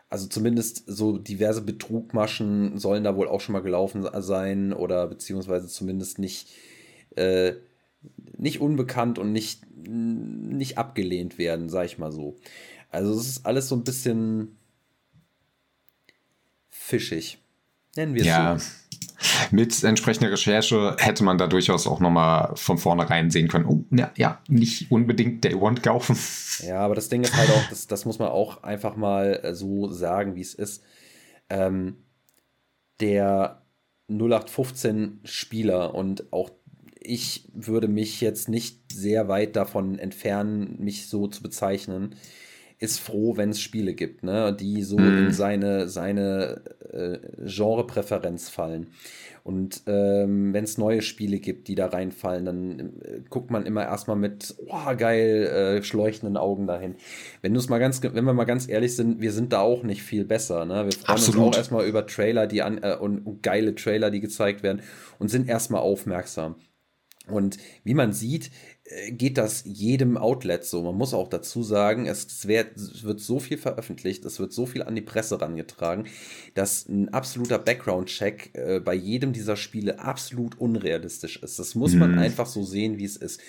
also zumindest so diverse Betrugmaschen sollen da wohl auch schon mal gelaufen sein oder beziehungsweise zumindest nicht, äh, nicht unbekannt und nicht, nicht abgelehnt werden, sag ich mal so. Also es ist alles so ein bisschen fischig. Nennen wir es ja. so. Mit entsprechender Recherche hätte man da durchaus auch nochmal von vornherein sehen können, oh, ja, ja, nicht unbedingt Day One kaufen. Ja, aber das Ding ist halt auch, das, das muss man auch einfach mal äh, so sagen, wie es ist. Ähm, der 0815 Spieler und auch ich würde mich jetzt nicht sehr weit davon entfernen, mich so zu bezeichnen, ist froh, wenn es Spiele gibt, ne, die so mm. in seine, seine äh, Genrepräferenz fallen. Und ähm, wenn es neue Spiele gibt, die da reinfallen, dann äh, guckt man immer erstmal mit, oh, geil, äh, schleuchtenden Augen dahin. Wenn du es mal ganz, wenn wir mal ganz ehrlich sind, wir sind da auch nicht viel besser. Ne? Wir freuen Absolut. uns auch erstmal über Trailer, die an äh, und, und geile Trailer, die gezeigt werden und sind erstmal aufmerksam. Und wie man sieht, geht das jedem Outlet so. Man muss auch dazu sagen, es wird, so viel veröffentlicht, es wird so viel an die Presse rangetragen, dass ein absoluter Background-Check äh, bei jedem dieser Spiele absolut unrealistisch ist. Das muss man mhm. einfach so sehen, wie es ist.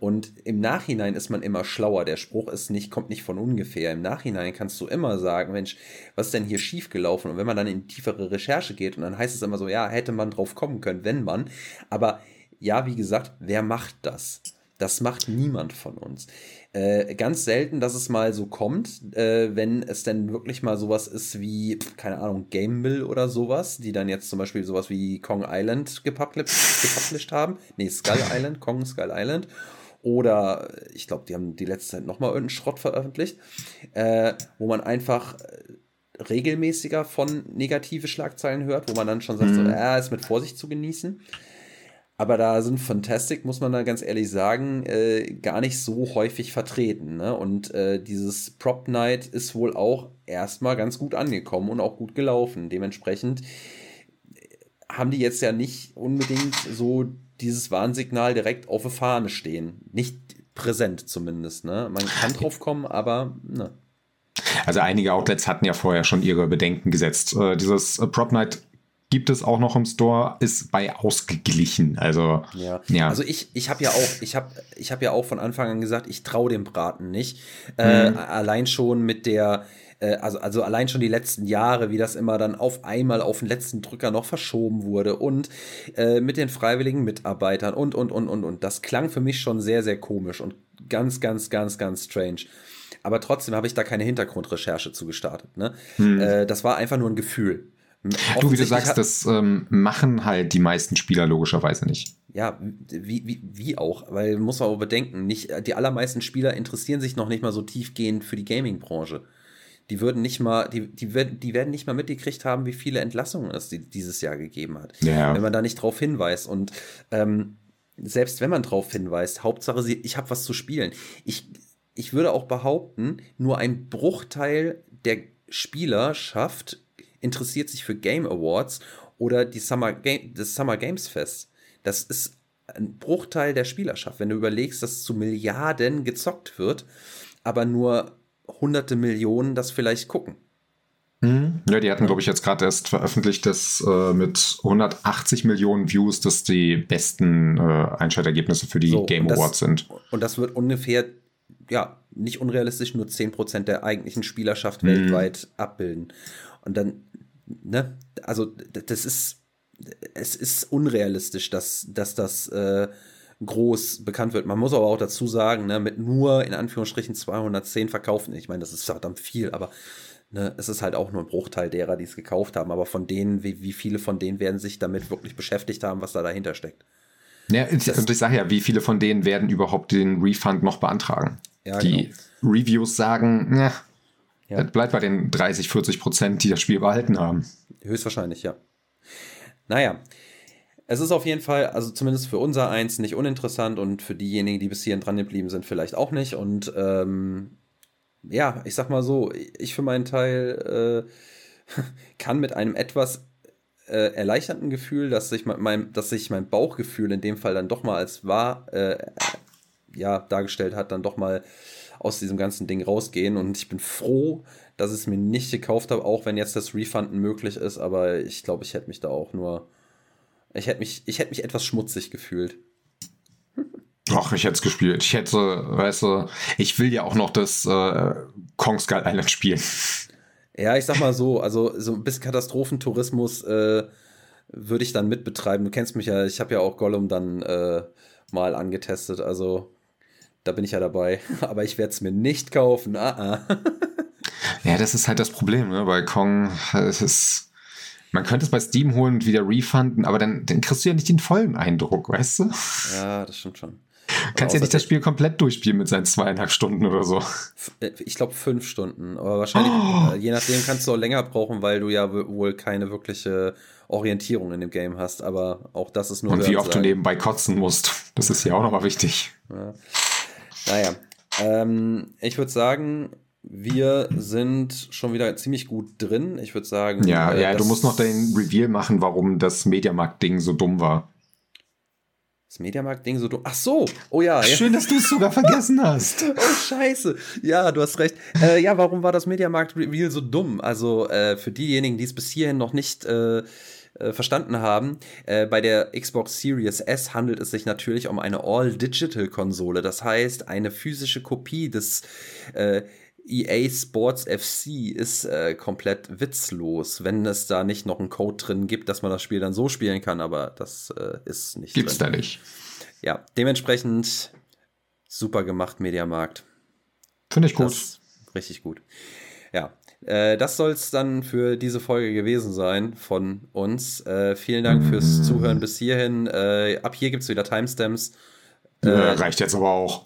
Und im Nachhinein ist man immer schlauer. Der Spruch ist nicht, kommt nicht von ungefähr. Im Nachhinein kannst du immer sagen, Mensch, was ist denn hier schiefgelaufen? Und wenn man dann in tiefere Recherche geht und dann heißt es immer so, ja, hätte man drauf kommen können, wenn man. Aber ja, wie gesagt, wer macht das? Das macht niemand von uns. Äh, ganz selten, dass es mal so kommt, äh, wenn es denn wirklich mal sowas ist wie, keine Ahnung, Game Mill oder sowas, die dann jetzt zum Beispiel sowas wie Kong Island gepublished, haben. Nee, Skull Island, Kong Skull Island. Oder ich glaube, die haben die letzte Zeit nochmal irgendeinen Schrott veröffentlicht, äh, wo man einfach äh, regelmäßiger von negative Schlagzeilen hört, wo man dann schon sagt, mhm. so, äh, ist mit Vorsicht zu genießen. Aber da sind Fantastic, muss man da ganz ehrlich sagen, äh, gar nicht so häufig vertreten. Ne? Und äh, dieses Prop Night ist wohl auch erstmal ganz gut angekommen und auch gut gelaufen. Dementsprechend äh, haben die jetzt ja nicht unbedingt so dieses Warnsignal direkt auf der Fahne stehen. Nicht präsent zumindest. Ne? Man kann drauf kommen, aber ne. Also einige Outlets hatten ja vorher schon ihre Bedenken gesetzt. Äh, dieses äh, Prop Night gibt es auch noch im Store, ist bei ausgeglichen. Also ja, ja. also ich ich habe ja auch ich habe ich habe ja auch von Anfang an gesagt, ich traue dem Braten nicht. Äh, mhm. Äh, allein schon mit der äh, also, also allein schon die letzten Jahre, wie das immer dann auf einmal auf den letzten Drücker noch verschoben wurde und äh, mit den freiwilligen Mitarbeitern und, und, und, und, und. Das klang für mich schon sehr, sehr komisch und ganz, ganz, ganz, ganz strange. Aber trotzdem habe ich da keine Hintergrundrecherche zu gestartet. Ne? Hm. Äh, das war einfach nur ein Gefühl. Du, wie du sagst, das ähm, machen halt die meisten Spieler logischerweise nicht. Ja, wie, wie, wie auch, weil muss man auch bedenken, nicht, die allermeisten Spieler interessieren sich noch nicht mal so tiefgehend für die Gaming-Branche. Die würden nicht mal, die, die, werden, die werden nicht mal mitgekriegt haben, wie viele Entlassungen es dieses Jahr gegeben hat. Ja. Wenn man da nicht drauf hinweist. Und ähm, selbst wenn man drauf hinweist, Hauptsache, ich habe was zu spielen. Ich, ich würde auch behaupten, nur ein Bruchteil der Spieler schafft interessiert sich für Game Awards oder die Summer Game, das Summer Games Fest. Das ist ein Bruchteil der Spielerschaft. Wenn du überlegst, dass zu Milliarden gezockt wird, aber nur hunderte Millionen das vielleicht gucken. Mhm. Ja, die hatten, glaube ich, jetzt gerade erst veröffentlicht, dass äh, mit 180 Millionen Views das die besten äh, Einschaltergebnisse für die so, Game das, Awards sind. Und das wird ungefähr, ja, nicht unrealistisch, nur 10% der eigentlichen Spielerschaft mhm. weltweit abbilden. Und dann ne, also das ist, es ist unrealistisch, dass, dass das äh, groß bekannt wird. Man muss aber auch dazu sagen, ne, mit nur in Anführungsstrichen 210 verkaufen, ich meine, das ist verdammt viel, aber ne, es ist halt auch nur ein Bruchteil derer, die es gekauft haben. Aber von denen, wie, wie viele von denen werden sich damit wirklich beschäftigt haben, was da dahinter steckt? Ja, ich, und ich sage ja, wie viele von denen werden überhaupt den Refund noch beantragen? Ja, die genau. Reviews sagen, ja, ja. bleibt bei den 30, 40 Prozent, die das Spiel behalten haben. Höchstwahrscheinlich, ja. Naja, es ist auf jeden Fall, also zumindest für unser Eins, nicht uninteressant und für diejenigen, die bis hierhin dran geblieben sind, vielleicht auch nicht. Und ähm, ja, ich sag mal so, ich für meinen Teil äh, <laughs> kann mit einem etwas äh, erleichternden Gefühl, dass sich mein, dass sich mein Bauchgefühl in dem Fall dann doch mal als wahr äh, ja, dargestellt hat, dann doch mal aus diesem ganzen Ding rausgehen. Und ich bin froh, dass ich es mir nicht gekauft habe, auch wenn jetzt das Refunden möglich ist. Aber ich glaube, ich hätte mich da auch nur. Ich hätte mich, ich hätte mich etwas schmutzig gefühlt. Ach, ich hätte es gespielt. Ich hätte, weißt du, ich will ja auch noch das äh, Kong Skull Island spielen. Ja, ich sag mal so, also so ein bisschen Katastrophentourismus äh, würde ich dann mitbetreiben. Du kennst mich ja, ich habe ja auch Gollum dann äh, mal angetestet, also da bin ich ja dabei. <laughs> Aber ich werde es mir nicht kaufen. Ah, ah. <laughs> ja, das ist halt das Problem, ne? Bei Kong, es ist. Man könnte es bei Steam holen und wieder refunden, aber dann, dann kriegst du ja nicht den vollen Eindruck, weißt du? Ja, das stimmt schon. <laughs> Kannst ja nicht das Spiel komplett durchspielen mit seinen zweieinhalb Stunden oder so. Äh, ich glaube fünf Stunden. Aber wahrscheinlich, oh. je nachdem kannst du auch länger brauchen, weil du ja wohl keine wirkliche Orientierung in dem Game hast. Aber auch das ist nur. Und wie oft du nebenbei kotzen musst. Das ist ja auch nochmal wichtig. Ja. Naja. Ähm, ich würde sagen, wir sind schon wieder ziemlich gut drin. Ich würde sagen. Ja, äh, ja, du musst noch dein Reveal machen, warum das Mediamarkt-Ding so dumm war. Das Mediamarkt-Ding so dumm. Ach so, oh ja. Schön, ja. dass du es sogar vergessen hast. <laughs> oh, scheiße. Ja, du hast recht. Äh, ja, warum war das Mediamarkt-Reveal so dumm? Also äh, für diejenigen, die es bis hierhin noch nicht äh, verstanden haben, äh, bei der Xbox Series S handelt es sich natürlich um eine All-Digital-Konsole. Das heißt, eine physische Kopie des äh, EA Sports FC ist äh, komplett witzlos, wenn es da nicht noch einen Code drin gibt, dass man das Spiel dann so spielen kann, aber das äh, ist nicht. Gibt's drin. da nicht. Ja, dementsprechend super gemacht, Mediamarkt. Finde ich gut. Das, richtig gut. Äh, das soll es dann für diese Folge gewesen sein von uns. Äh, vielen Dank fürs Zuhören bis hierhin. Äh, ab hier gibt es wieder Timestamps. Äh, reicht jetzt aber auch.